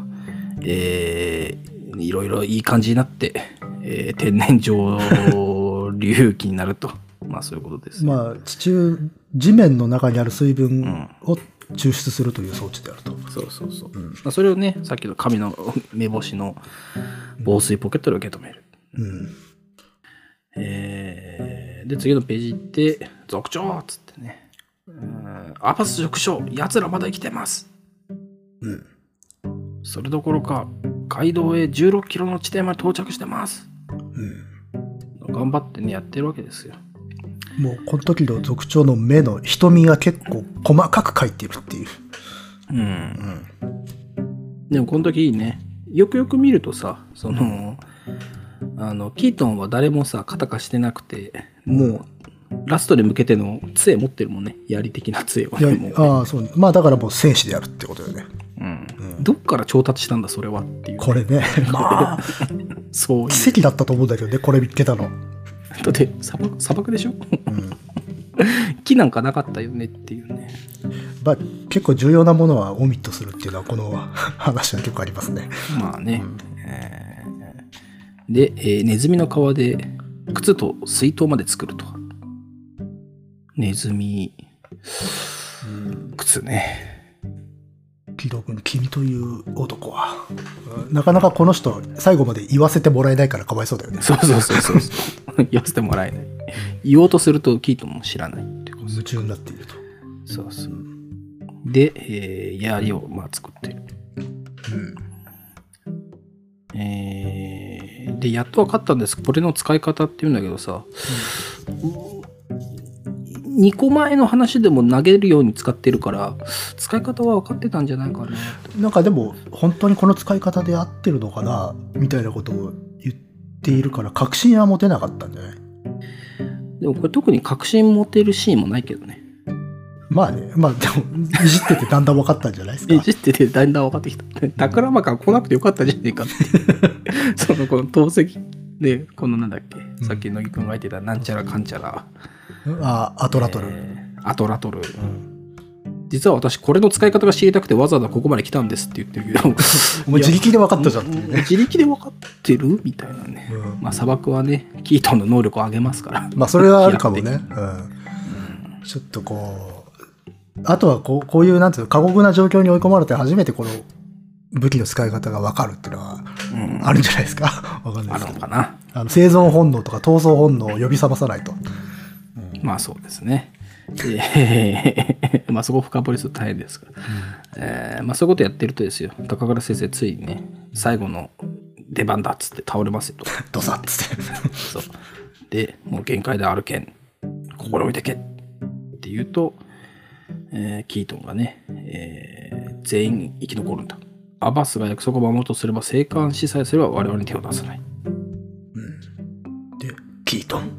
えーいろいろいい感じになって、えー天然上流気になると。まあそういうことです。まあ、地中、地面の中にある水分を抽出するという装置であると。そうそうそう。まあ、それをね、さっきの神の目星の防水ポケットで受け止める。うん。えーで、次のページ行って、族長っつってね。うんアパス職長、奴らまだ生きてます。うん。それどころか、街道へ16キロの地点まで到着してます。うん。頑張ってね、やってるわけですよ。もう、この時の族長の目の瞳が結構細かく描いているっていう。うん。でも、この時いいね。よくよく見るとさ、その、あの、キートンは誰もさ、肩貸してなくて、もう、ラストで向けての杖持ってるもんね。槍的な杖をいやね。ねああ、そうね。まあ、だからもう戦士であるってことよね。うんどっから調達したんだ、それはっていう。これね。まあ、そう。奇跡だったと思うんだけどね、これ見つけたの。だって砂漠砂漠でしょ？うん。木なんかなかったよねっていうね。まあ、結構重要なものはオミットするっていうのは、この 話は結構ありますね。まあね。えーで、えーネズミの皮で靴と水筒まで作ると。ネズミ、靴ね。木戸君、君という男は、うんなかなかこの人、最後まで言わせてもらえないからかわいそうだよね。そうそうそうそう。言わせてもらえない。言おうとするとキートンも知らないってこと夢中になっていると。そうそう。で、えー、槍をまあ作ってる。うん。えーで、やっと分かったんです。これの使い方っていうんだけどさ、2個前の話でも投げるように使ってるから、使い方は分かってたんじゃないかなと。なんかでも、本当にこの使い方で合ってるのかな、みたいなことを言っているから、確信は持てなかったんじゃない？でもこれ特に確信持てるシーンもないけどね。まあね、まあでも、いじっててだんだん分かったんじゃないですか？いじっててだんだん分かってきた。宝間から来なくてよかったじゃねえかって。その、この透析で、このなんだっけ、さっき乃木くんが言ってたなんちゃらかんちゃら。あ、アトラトル。えーアトラトル。実は私これの使い方が知りたくてわざわざここまで来たんですって言ってるけど お前自力で分かったじゃんってね。自力で分かってるみたいなね、うんまあ砂漠はねキートンの能力を上げますからまあ、それはあるかもね。うん。ちょっとこう、あとはこう、こういう、なんていうの、過酷な状況に追い込まれて初めてこの武器の使い方が分かるっていうのは、うんあるんじゃないですか？わかんないあですけど。るのかなあの生存本能とか闘争本能を呼び覚まさないと。まあそうですねえー まあそこを深掘りすると大変ですから、えーまあそういうことやってるとですよ高倉先生ついにね最後の出番だっつって倒れますよとドサッつって。そう。で、もう限界であるけん、心置いてけって言うと、えーキートンがね、えー全員生き残るんだ。アバスが約束を守ろうとすれば、生還しさえすれば我々に手を出さない。で、キートン。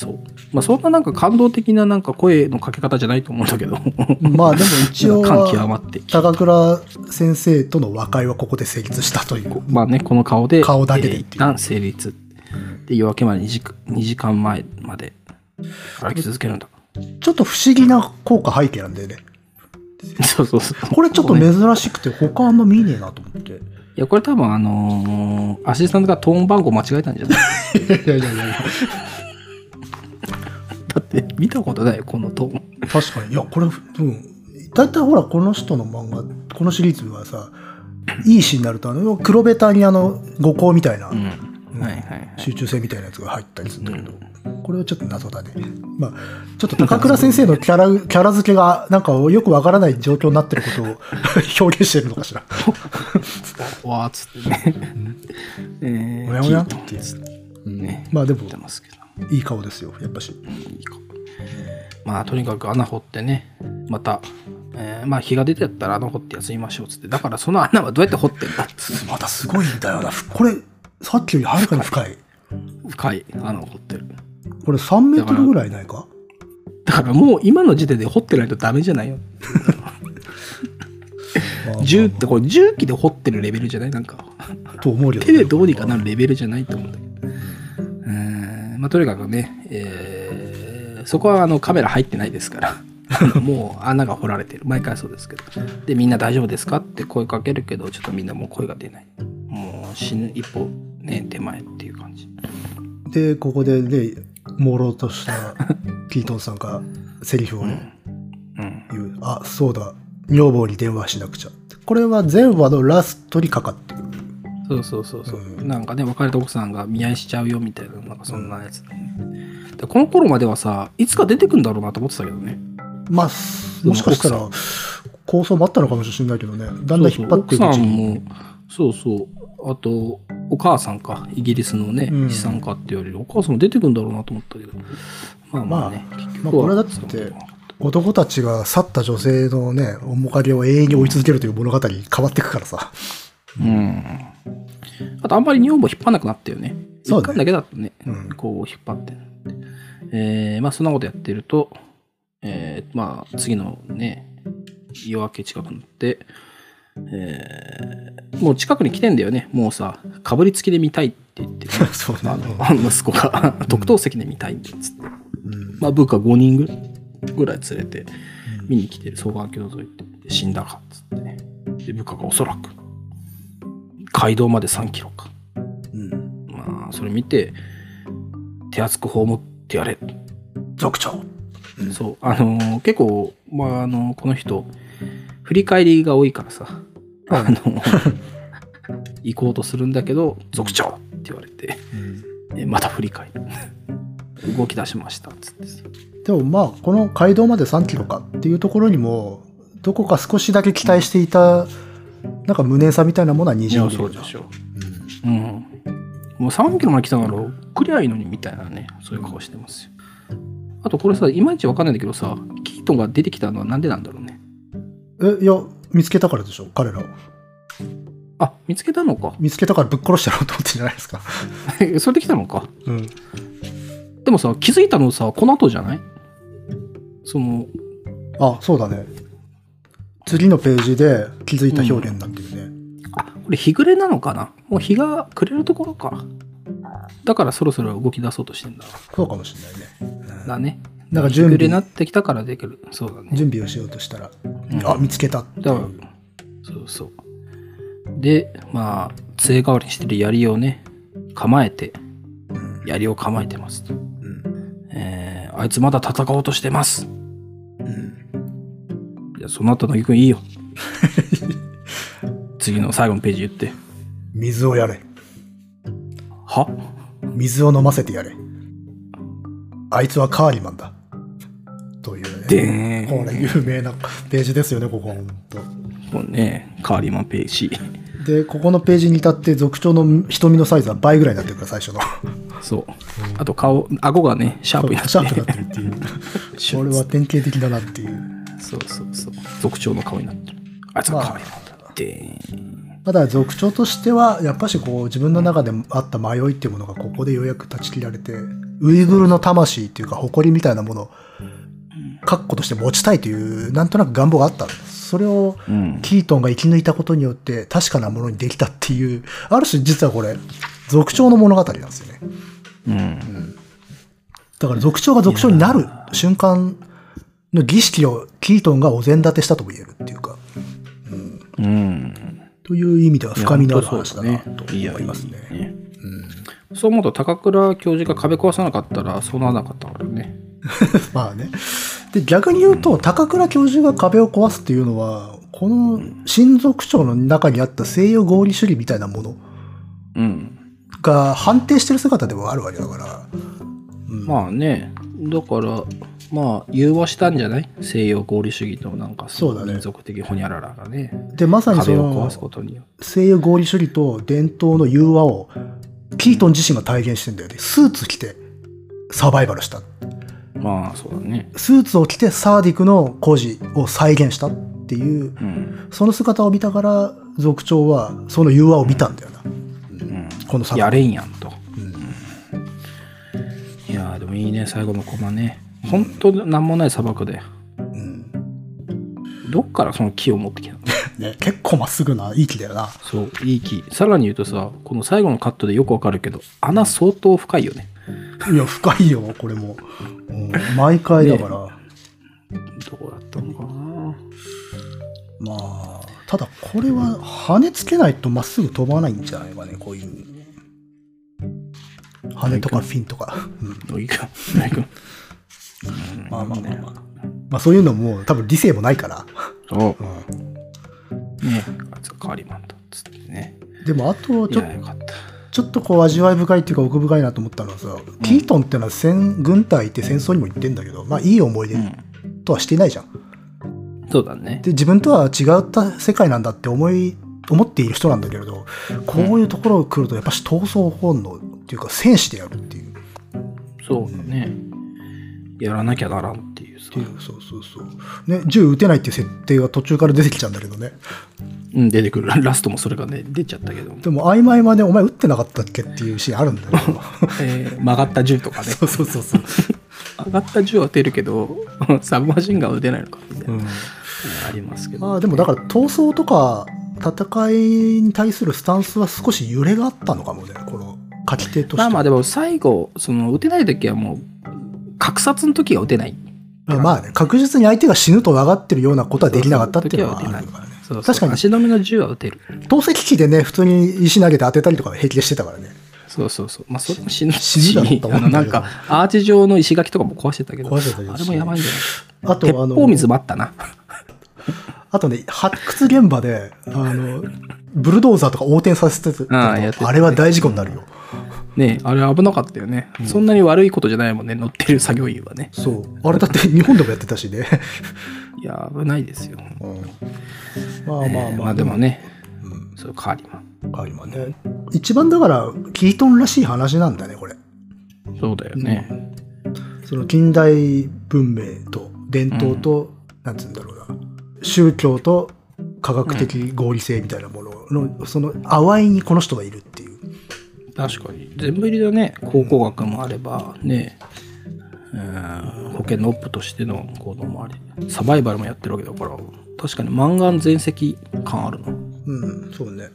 そう。まあ、そんななんか感動的ななんか声のかけ方じゃないと思うんだけど、まあでも一応 感極は、まって。高倉先生との和解はここで成立したという。まあね、この顔で、顔だけでえー一旦成立。で、夜明けまで2時間 ,2 時間前まで歩き続けるんだ。ちょっと不思議な効果背景なんだよね。そうそうそう。これちょっとね珍しくて他あんま見ねえなと思って。いや、これ多分あのーアシスタントがトーン番号間違えたんじゃない？いやいやいやいや。だって見たことないよ、このトーン。確かに。いや、これ、うん。だいたいほら、この人の漫画、このシリーズはさ、いいシーンになると、あの、黒ベタにあの、五光みたいな。集中性みたいなやつが入ったりするんだけど、これはちょっと謎だね。まあ、ちょっと高倉先生のキャラ、キャラ付けが、なんかよくわからない状況になってることを 表現してるのかしら。わーっつってね。えーおやおやってね。まあでも言ってますけど。いい顔ですよ、やっぱし。いいか。まあ、とにかく穴掘ってね、また、えーまあ、日が出てやったら穴掘って休みましょうっつって。だからその穴はどうやって掘ってんだっつって。またすごいんだよな。これ、さっきよりはるかに深い。深い穴を掘ってる。これ3メートルぐらいないか？だからもう今の時点で掘ってないとダメじゃないよ。重ってこれ重機で掘ってるレベルじゃない？なんかと思うよね手でどうにかなるレベルじゃないと思うんだけどうんまあとにかくね、えーそこはあのカメラ入ってないですから もう穴が掘られてる毎回そうですけどでみんな大丈夫ですかって声かけるけどちょっとみんなもう声が出ないもう死ぬ一歩ね手前っていう感じで、ここでね、朦朧とした キートンさんがセリフをね、うん言う。あ、そうだ。女房に電話しなくちゃ。これは前話のラストにかかって。そうそうそうそう、うん。なんかね別れた奥さんが見合いしちゃうよみたいななんかそんなやつ。で,、でこの頃まではさいつか出てくんだろうなと思ってたけどね。まあ、もしかしたら構想もあったのかもしれないけどね。だんだん引っ張っていくそうそう奥さうちに。んもそうそう。あとお母さんかイギリスのねうん。資産家って言われるお母さんも出てくんだろうなと思ったけど。まあまあね、まあ結まあこれだって男たちが去った女性のね、面影を永遠に追い続けるという物語に変わっていくからさ。うんあとあんまり女房引っ張らなくなったよね。そうね。一回だけだったね、うん。こう引っ張って。えーまあそんなことやってるとえーまあ次のね夜明け近くなってえーもう近くに来てんだよね。もうさかぶりつきで見たいって言って、ね、そうね。あの息子が特等席で見たいんでつって、うん。まあ部下5人ぐぐらい連れて見に来てる。双眼鏡覗いて。で死んだかっつってね。で部下がおそらく街道まで3キロか。うん。まあそれ見て手厚く葬ってやれ。族長。そう。あのー結構まああのこの人振り返りが多いからさ。あの行こうとするんだけど「族長!」って言われて。えまた振り返り 動き出しましたっつってさ。でもまあ、この街道まで3キロかっていうところにも、どこか少しだけ期待していた、なんか無念さみたいなものはにじんでるなそうでしょう。ん。もう3キロまで来たから来りゃいいのにみたいなねそういう顔してますよ。あとこれさいまいちわかんないんだけどさキートンが出てきたのはなんでなんだろうね。え、いや、見つけたからでしょ、彼らを。あ見つけたのか。見つけたからぶっ殺してやろうと思ってんじゃないですか。それで来たのか。うん。でもさ気づいたのさこの後じゃない？そのあ、そうだね。次のページで気づいた表現なんだよね。あこれ日暮れなのかな？もう日が暮れるところかだからそろそろ動き出そうとしてんだ。そうかもしれないね。だね。なんか準備。日暮れになってきたからできる。そうだね。準備をしようとしたら、ん。あ、見つけたっていう。だからそうそう。でまあ杖代わりにしてる槍をね構えてうん。槍を構えてますと、うん。えーあいつまだ戦おうとしてます。うんいやその後のぎくんいいよ 次の最後のページ言って水をやれ。は？水を飲ませてやれ。あいつはカーリマンだ。というね。でこれ有名なページですよね、ここ。ほんともうねカーリーマンページで、ここのページに至って族長の瞳のサイズは倍ぐらいになってるから、最初の。そうあと顔顎がねシャープになってシャープになってるっていう。これは典型的だなっていう。そうそうそう。族長の顔になってる。あ。いつはカーリーマンだでただ族長としてはやっぱしこう自分の中であった迷いっていうものがここでようやく断ち切られてウイグルの魂っていうか誇りみたいなものを確固として持ちたいというなんとなく願望があったんです。それをうんキートンが生き抜いたことによって確かなものにできたっていうある種実はこれ族長の物語なんですよね。うん。だから族長が族長になる瞬間の儀式をキートンがお膳立てしたとも言えるっていうか。うん。という意味では深みのある話だなと思いますね。いやいいね。そう思うと高倉教授が壁壊さなかったらそうならなかったからね。まあね。で、逆に言うと、高倉教授が壁を壊すっていうのは、この親族長の中にあった西洋合理主義みたいなものうん。が判定してる姿でもあるわけだから。うん。まあね。だからまあ融和したんじゃない？西洋合理主義となんかそうだね。民族的ホニャララがね。で、まさにその西洋合理主義と伝統の融和をキートン自身が体現してんだよね。スーツ着てサバイバルした。まあそうだね。スーツを着てサーディクの孤児を再現したっていう、うん。その姿を見たから、族長はその融和を見たんだよな。うん。このやれんやんと。うん。いやーでもいいね最後のコマねほんとなんもない砂漠でうんどっからその木を持ってきたの？ね。結構まっすぐないい木だよな。そう、いい木。さらに言うとさ、この最後のカットでよくわかるけど、穴相当深いよね。いや、深いよ、これも。うん毎回だから。どうだったのかな？まあ、ただこれは羽つけないとまっすぐ飛ばないんじゃないかね、こういう。羽とかフィンとか。うんいいか、ないか。まあまあまあまあ。まあそういうのも多分理性もないから。そうう。んねあいつがカーリマンだっつってね。でもあとちょった。ちょっとこう味わい深いっていうか奥深いなと思ったのはさ、キートンってのは戦軍隊って戦争にも行ってんだけど、まあいい思い出うん。とはしていないじゃん。そうだね。で、自分とは違った世界なんだって思い、思っている人なんだけれど、こういうところ来るとやっぱし闘争本能っていうか戦士でやるっていう。そうだね。やらなきゃならんっていうさって。いうそうそうそう。ね、銃撃てないっていう設定が途中から出てきちゃうんだけどね。うん、出てくる。ラストもそれがね、出ちゃったけど。でも曖昧までお前撃ってなかったっけっていうシーンあるんだよ。えー曲がった銃とかね。そうそうそうそう。曲がった銃は撃てるけど、サブマシンガンは撃てないのかみたいな。うんありますけど。まあでもだから闘争とか戦いに対するスタンスは少し揺れがあったのかもね、この書き手として。まあまあでも最後、その撃てない時はもう、格殺の時は撃てない。まあまあね、確実に相手が死ぬと分かってるようなことはできなかったっていうのはあるからね。そうそう確かに足止めの銃は撃てる。投石機でね、普通に石投げて当てたりとか平気でしてたからね。そうそうそう。まあそれも死ぬ死ぬあのなんか、アーチ状の石垣とかも壊してたけど、壊してたけどあれもやばいんじゃない？あと、あの、鉄砲水もあったな。あとね、発掘現場で、あの、ブルドーザーとか横転させてたねあれは大事故になるよ。ねあれ危なかったよね、そんなに悪いことじゃないもんね、乗ってる作業員はね。そう。あれだって日本でもやってたしね。いや、危ないですよ。まあまあまあ。まあでもね、うんそう、カーリマン。カーリマンね。一番だから、キートンらしい話なんだね、これ。そうだよね。その近代文明と伝統と、なんつうんだろうな、宗教と科学的合理性みたいなものの、その淡いにこの人がいるっていう。確かに。全部入りだね。考古学もあれば、ね、うん保険のオップとしての行動もあり、サバイバルもやってるわけだから、確かにマンガン全席感あるな。うん、そうね。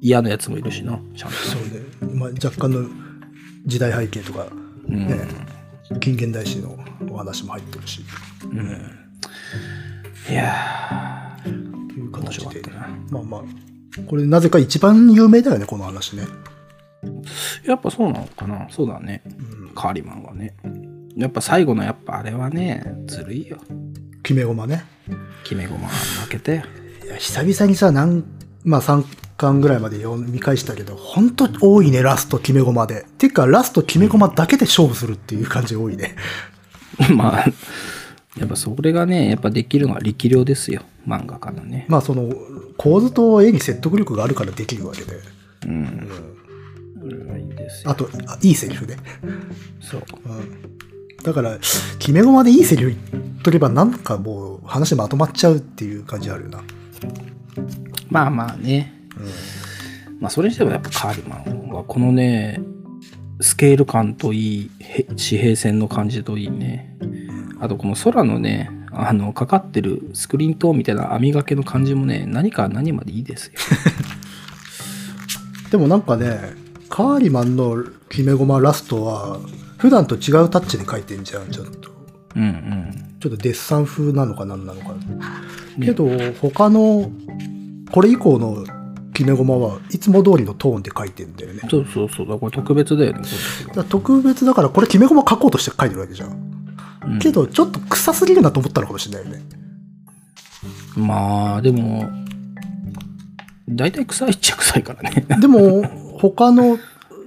嫌なやつもいるしな、ちゃんと。そうね。まあ、若干の時代背景とか、うんね、近現代史のお話も入ってるし、いやという形で。まあまあ、これなぜか一番有名だよね、この話ね。やっぱそうなのかな？そうだね。カーリマンはね。やっぱ最後のやっぱあれはね、ずるいよ。決め駒ね。決め駒負けて。いや、久々にさ、なん、まあ3巻ぐらいまで読み返したけど、ほんと多いね、ラスト決め駒で。ていうか、ラスト決め駒だけで勝負するっていう感じが多いね。まあ、やっぱそれがね、やっぱできるのは力量ですよ。漫画家のね。まあその、構図と絵に説得力があるからできるわけで。うん。それがいいですよ。あと、あいいセリフね。そう。うん。だから、決め駒でいいセリフ言っとけば、なんかもう話まとまっちゃうっていう感じあるよな。まあまあね。まあそれにしてもやっぱカーリマンはこのね、スケール感といい、へ地平線の感じといいね。あとこの空のね、あの、かかってるスクリーン灯みたいな網掛けの感じもね、何か何までいいですよ。でもなんかね、カーリマンの決め駒ラストは、普段と違うタッチで描いてんじゃん、ちょっと。うんうん。ちょっとデッサン風なのかなんなのか。けど、他の、これ以降の決め駒はいつも通りのトーンで書いてんだよね。そうそうそう。これ特別だよね、こういう時はら特別だから、これ決め駒書こうとして書いてるわけじゃん。うんけど、ちょっと臭すぎるなと思ったのかもしれないよね。まあ、でも、大体臭いっちゃ臭いからね。でも、他の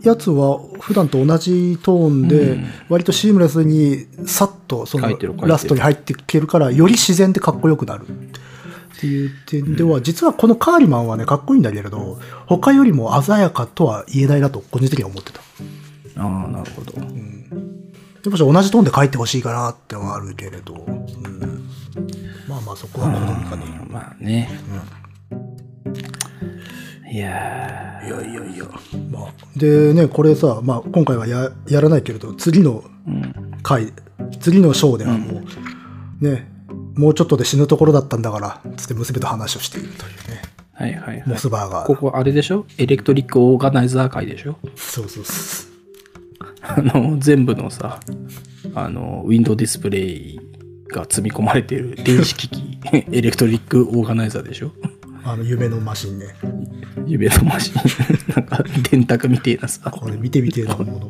やつは普段と同じトーンうでん、割とシームレスにさっとそのラストに入っていけるから、より自然でかっこよくなる。っていう点では、実はこのカーリマンはね、かっこいいんだけれど、他よりも鮮やかとは言えないなと、個人的には思ってた。ああ、なるほど。やっぱし同じトーンで書いてほしいかなってのはあるけれど、うんまあまあそこは好みかね。まあね。いやいやいやいや。まあ、でね、これさ、まあ今回はややらないけれど、次のー、うん。回、次の章ではもう、ね、もうちょっとで死ぬところだったんだから、つって娘と話をしているというね。はいはいはいモ。スバーガー。ここあれでしょ？エレクトリックオーガナイザー会でしょ？そうそうそう。あの、全部のさ、あの、ウィンドウディスプレイが積み込まれてる電子機器、electric organizer でしょ？あの、夢のマシンね。夢のマシン。なんか、電卓みてえなさ。これ見てみてえなもの。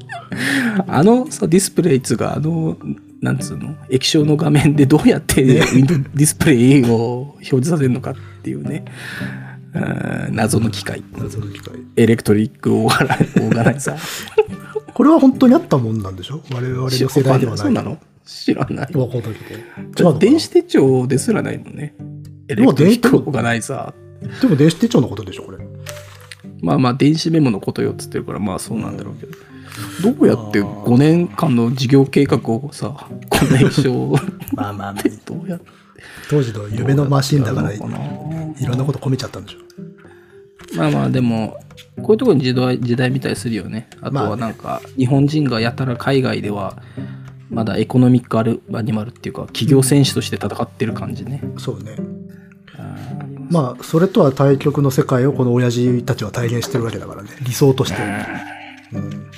あのさ、ディスプレイっつうか、あの、なんつうの、液晶の画面でどうやってウィンドウディスプレイを表示させるのかっていうね、うん謎の機械。謎の機械。 electric organizerーガナイザー。これは本当にあったもんなんでしょ？我々の世代ではない。そうなの？知らない。わかんないけど。電子手帳ですらないのね。エレクトリックオーガナイザー。でも電子手帳のことでしょこれ。まあまあ、電子メモのことよっつってるから、まあそうなんだろうけど。どうやって5年間の事業計画をさ、こんな液晶まあまあまあでどうやって当時の夢のマシンだから、いろんなこと込めちゃったんでしょまあまあでも、こういうところに時代時代みたいするよね。あとはなんか、日本人がやたら海外では、まだエコノミックアニマルっていうか、企業戦士として戦ってる感じね。そうね。まあ、それとは対極の世界をこの親父たちは体現してるわけだからね。理想として。うん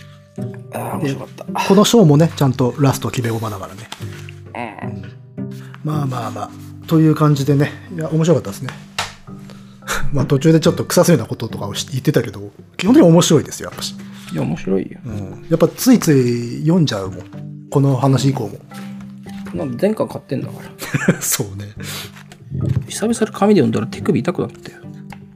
あー面白かった。このショーもね、ちゃんとラスト決め駒だからね。まあまあまあ。という感じでね。いや、面白かったですね。まあ途中でちょっと臭そうなこととかをし言ってたけど、基本的に面白いですよ、やっぱし。いや、面白いよ。うん。やっぱついつい読んじゃうもん。この話以降も。なんで前回買ってんだから。そうね。久々に紙で読んだら手首痛くなって。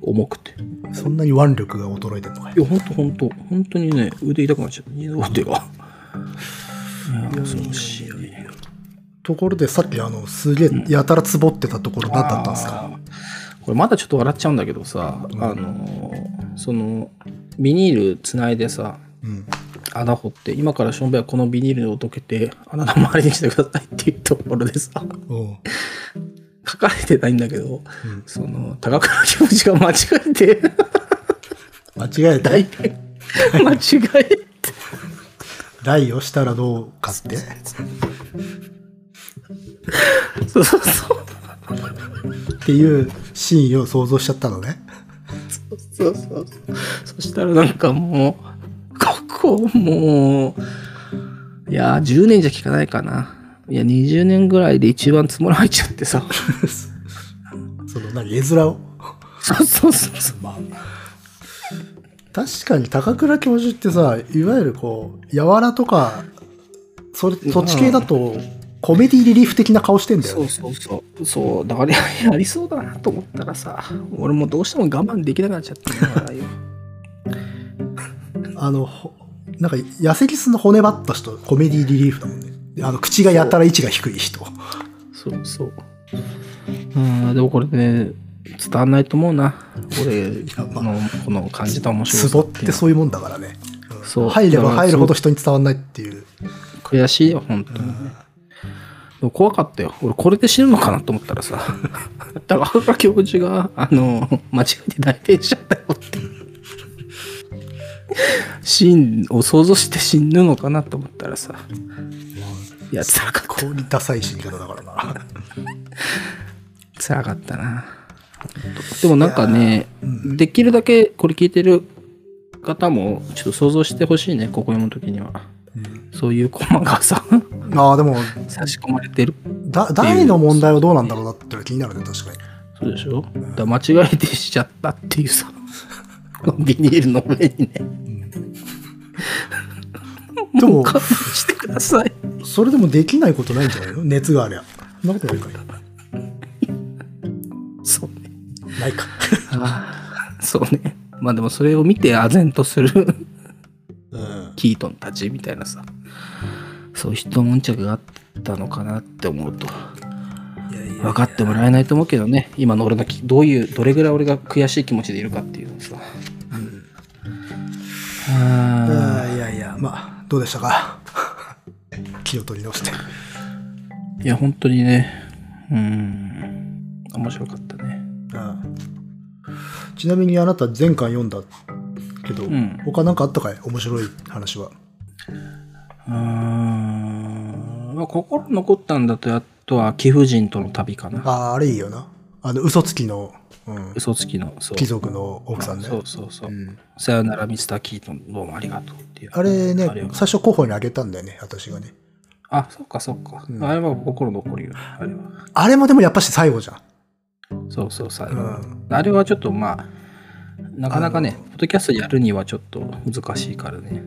重くて。そんなに腕力が衰えてんのかよ。いや、ほんとほんと。本当にね、腕痛くなっちゃった。二の腕が。恐ろしい。ところでさっきあの、すげえやたらつぼってたところ何だったんですか？あーこれまだちょっと笑っちゃうんだけどさ、あのーそのビニールつないでさうん。穴掘って今からしょんべはこのビニールをどけて穴の周りにしてくださいっていうところでさ書かれてないんだけど、ん。その高倉教授が間違えて。間違え大て、体。間違えて。台をしたらどうかって？そうそうそう。っていうシーンを想像しちゃったのね。そうそうそしたらなんかもうここもういやー10年じゃ効かないかないや20年ぐらいで一番つもら入っちゃってさ。その何、絵面を？そうそうそうそう。確かに高倉教授ってさ、いわゆるこう、柔らとか、それ、そっち系だと、コメディリリーフ的な顔してんだよね。そうそうそう。そう。だからやりそうだなと思ったらさ俺もどうしても我慢できなくなっちゃってんだからよあの、ほなんか、痩せキスの骨ばった人、コメディリリーフだもんね。であの、口がやたら位置が低い人。そう。そう。う。んでもこれね伝わんないと思うな。俺まあのこの感じた面白ツボってそういうもんだからね。うんそう。入れば入るほど人に伝わんないっていう。悔しいよ本当に。ね、でも怖かったよ。俺これで死ぬのかなと思ったらさ。高倉教授があの間違えて代弁しちゃったよってシーンを想像して死ぬのかなと思ったらさいや辛かった。こうにダサい死に方だからな。辛かったな。でもなんかね、できるだけこれ聞いてる方もちょっと想像してほしいねここ読む時には、そういうコマがさああ、でも、差し込まれてる。だ大の問題はどうなんだろうなって気になるね、確かに。そうでしょ？だから間違えてしちゃったっていうさ。ビニールの上にねでも、勘弁してください。それでもできないことないんじゃないの？熱がありゃ。そんなことないかいそうね。ないか。ああそうね。まあでもそれを見て唖然とするうん。キートンたちみたいなさ。そういう一悶着があったのかなって思うと。分かってもらえないと思うけどね。今の俺のきどういうどれぐらい俺が悔しい気持ちでいるかっていうのさ、ああーいやいや、まあ、どうでしたか？気を取り直して。ーいや本当にねうん面白かったねうんちなみにあなた前回読んだけど、ん他なんかあったかい？面白い話は。うーんまあ心残ったんだとやっとは貴婦人との旅かな。ああ、あれいいよな。あの、嘘つきの、うん、嘘つきの。貴族の奥さんね。そうそうそう。うんさよならミスター・キートン、どうもありがとうっていう。あれね最初候補にあげたんだよね、私がね。あ、そっかそっか。うんあれは心残るよね、あれは。あれもでもやっぱし最後じゃん。そうそう、最後。うんあれはちょっとまあ、なかなかね、ポッドキャストやるにはちょっと難しいからね。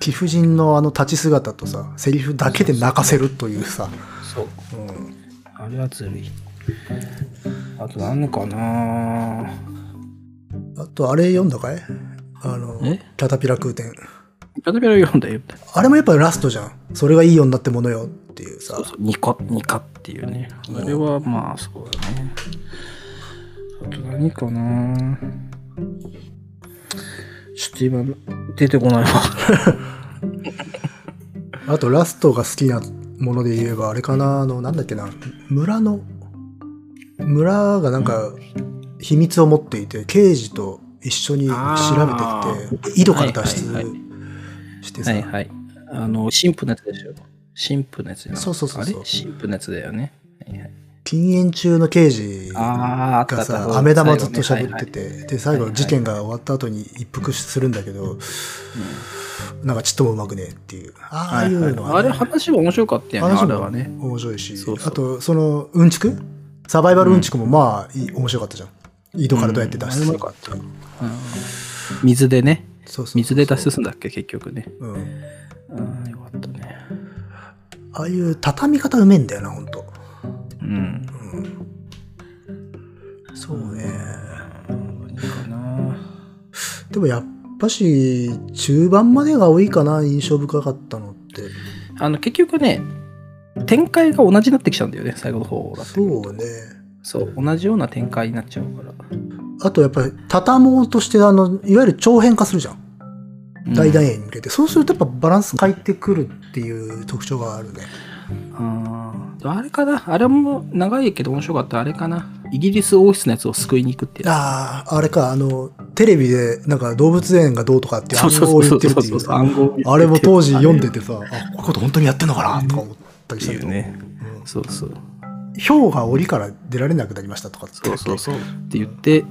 貴婦人のあの立ち姿とさ、セリフだけで泣かせるというさ。そう。うんあれはずるい。あと何かなあと、あれ読んだかい？あの、え？キャタピラ空天。ペラペラ読んだよ。あれもやっぱりラストじゃん。それがいいようになってものよっていうさそう。そう、ニカ、ニカっていうね。あれはまあ、そうだね。あと何かなちょっと今、出てこないわ。あと、ラストが好きなもので言えば、あれかな、あの、なんだっけな、村の、村がなんか、秘密を持っていて、刑事と一緒に調べてきて、井戸から脱出はいはいはしてさ、はいはい。あの、神父のやつでしょ？神父のやつじゃなそうそうそうそう。あれ？神父のやつだよね。はいはい、禁煙中の刑事が。さ、飴玉ずっと喋ってて、はいはいで、最後はいはい事件が終わった後に一服するんだけど、なんかちっともうまくねえっていう。ああいうのは、あれ話は面白かったよね、話はね。面白いし、あと、その、うんちく？サバイバルうんちくもまあ、いい面白かったじゃん。井戸からどうやって脱出するかっていう。うん水でね。そうそう水で脱出するんだっけ、結局ね。うん。うん、よかったね。ああいう畳み方うめえんだよな、ほんと。うん。そうね。何かな。でもやっぱし、中盤までが多いかな、印象深かったのって。あの、結局ね、展開が同じになってきちゃうんだよね、最後の方だ。そうね。そう、同じような展開になっちゃうから。あとやっぱり、畳もうとして、あの、いわゆる長編化するじゃん。大団円に向けて。そうするとやっぱバランス変えてくるっていう特徴があるね。あーあれかなあれも長いけど面白かったあれかなイギリス王室のやつを救いに行くってやああ、あれか、あの、テレビでなんか動物園がどうとかってつ。暗号を言ってるっていうあれも当時読んでてさ、あ、こういうこと本当にやってんのかなとか思ったりっしたけど、ていうね。そうそう。ヒョウが檻から出られなくなりましたとかってそうそうそう。って言って、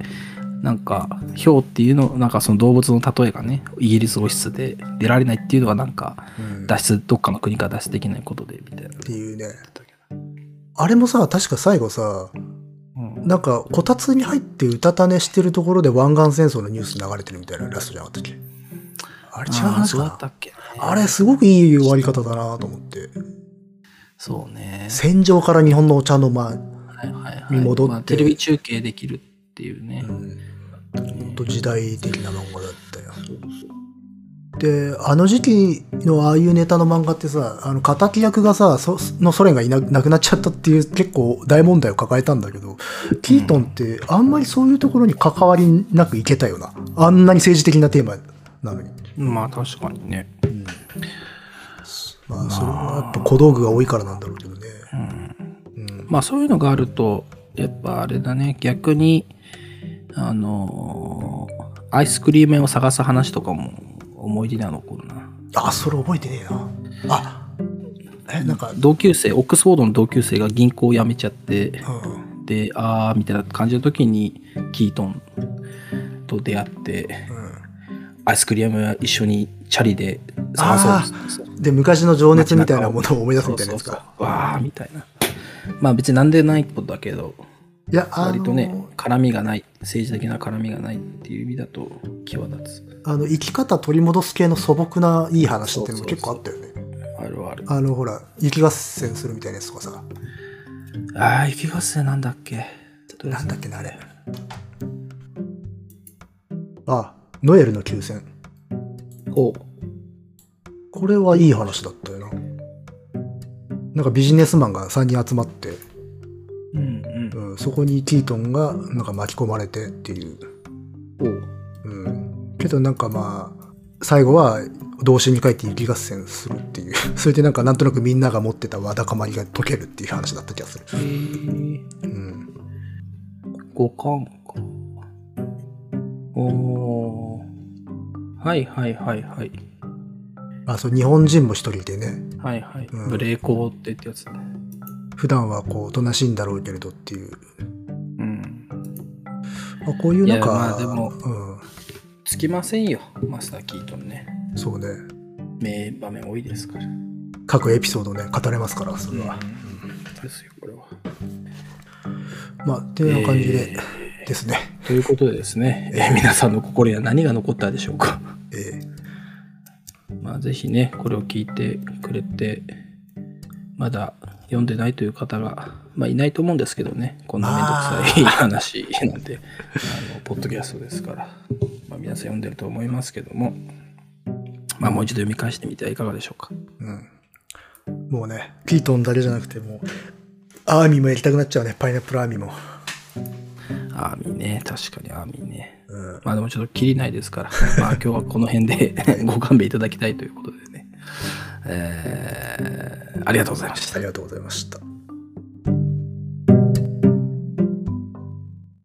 なんか、ヒョウっていうの、なんかその動物の例えがね、イギリス王室で出られないっていうのはなんか、うん脱出、どっかの国から脱出できないことで、みたいな。っていうね。あれもさ、確か最後さ、うんなんか、こたつに入ってうたた寝してるところで湾岸戦争のニュース流れてるみたいなラストじゃなかったっけ？あれ違う話かなたっけねあれすごくいい終わり方だなと思って。そうね。戦場から日本のお茶の間、はいはいはい。に戻ってまあテレビ中継できるっていうね。うん、時代的な漫画だったよ。で、あの時期のああいうネタの漫画ってさ、あの、敵役がさ、そのソ連がいななくなっちゃったっていう結構大問題を抱えたんだけど、キートンってあんまりそういうところに関わりなくいけたよな。あんなに政治的なテーマなのに。まあ確かにね。まあ、それはやっぱ小道具が多いからなんだろうけどね。うん。まあそういうのがあると、やっぱあれだね、逆に、あのーアイスクリーム屋を探す話とかも思い出には残るな。あ、それ覚えてねえな。あ、え、なんか、同級生、オックスフォードの同級生が銀行を辞めちゃって、うん。で、あーみたいな感じの時に、キートンと出会って、うんアイスクリーム屋一緒にチャリで探そうで、昔の情熱みたいなものを思い出すみたいなやつか。わーみたいな。まあ別になんでないことだけど、いや、あ割とねの、、絡みがない、政治的な絡みがないっていう意味だと際立つ。あの、生き方取り戻す系の素朴ないい話っていうのも結構あったよね。あるある。あの、ほら、雪合戦するみたいなやつとかさ。ああ、雪合戦なんだっけ？なんだっけな、あれ。あ、ノエルの休戦。おこれはいい話だったよな。なんかビジネスマンが3人集まって、うんうん。うん、そこにティートンがなんか巻き込まれてっていう。おうん。けどなんかまあ、最後は同心に帰って雪合戦するっていう。それでなんかなんとなくみんなが持ってたわだかまりが解けるっていう話だった気がする。えー、うん。五巻か。おーはいはいはいはい。あ、そう、日本人も一人いてね。はいはい。うんブレーコーってってやつね。普段はこう、おとなしいんだろうけれどっていう。うん。まあ、こういうなんいやまか、あでもうん、つきませんよ、マスター・キートンね。そうね。名場面多いですから。各エピソードね、語れますから、それは。ですよ、これは。まあ、っていう感じで、えですね。ということでですね、えー皆さんの心には何が残ったでしょうか。えまあ、ぜひね、これを聞いてくれて、まだ読んでないという方が、まあ、いないと思うんですけどね、こんなめんどくさい話なんて、あの、ポッドキャストですから、まあ、皆さん読んでると思いますけども、まあ、もう一度読み返してみてはいかがでしょうか。うん。もうね、ピートンだけじゃなくて、もう、アーミーもやりたくなっちゃうね、パイナップルアーミーも。アーミーね、確かにアーミーね。うん。まあでもちょっと切りないですから、まあ今日はこの辺で ご勘弁いただきたいということでね。えーありがとうございましたあ。りがとうございました。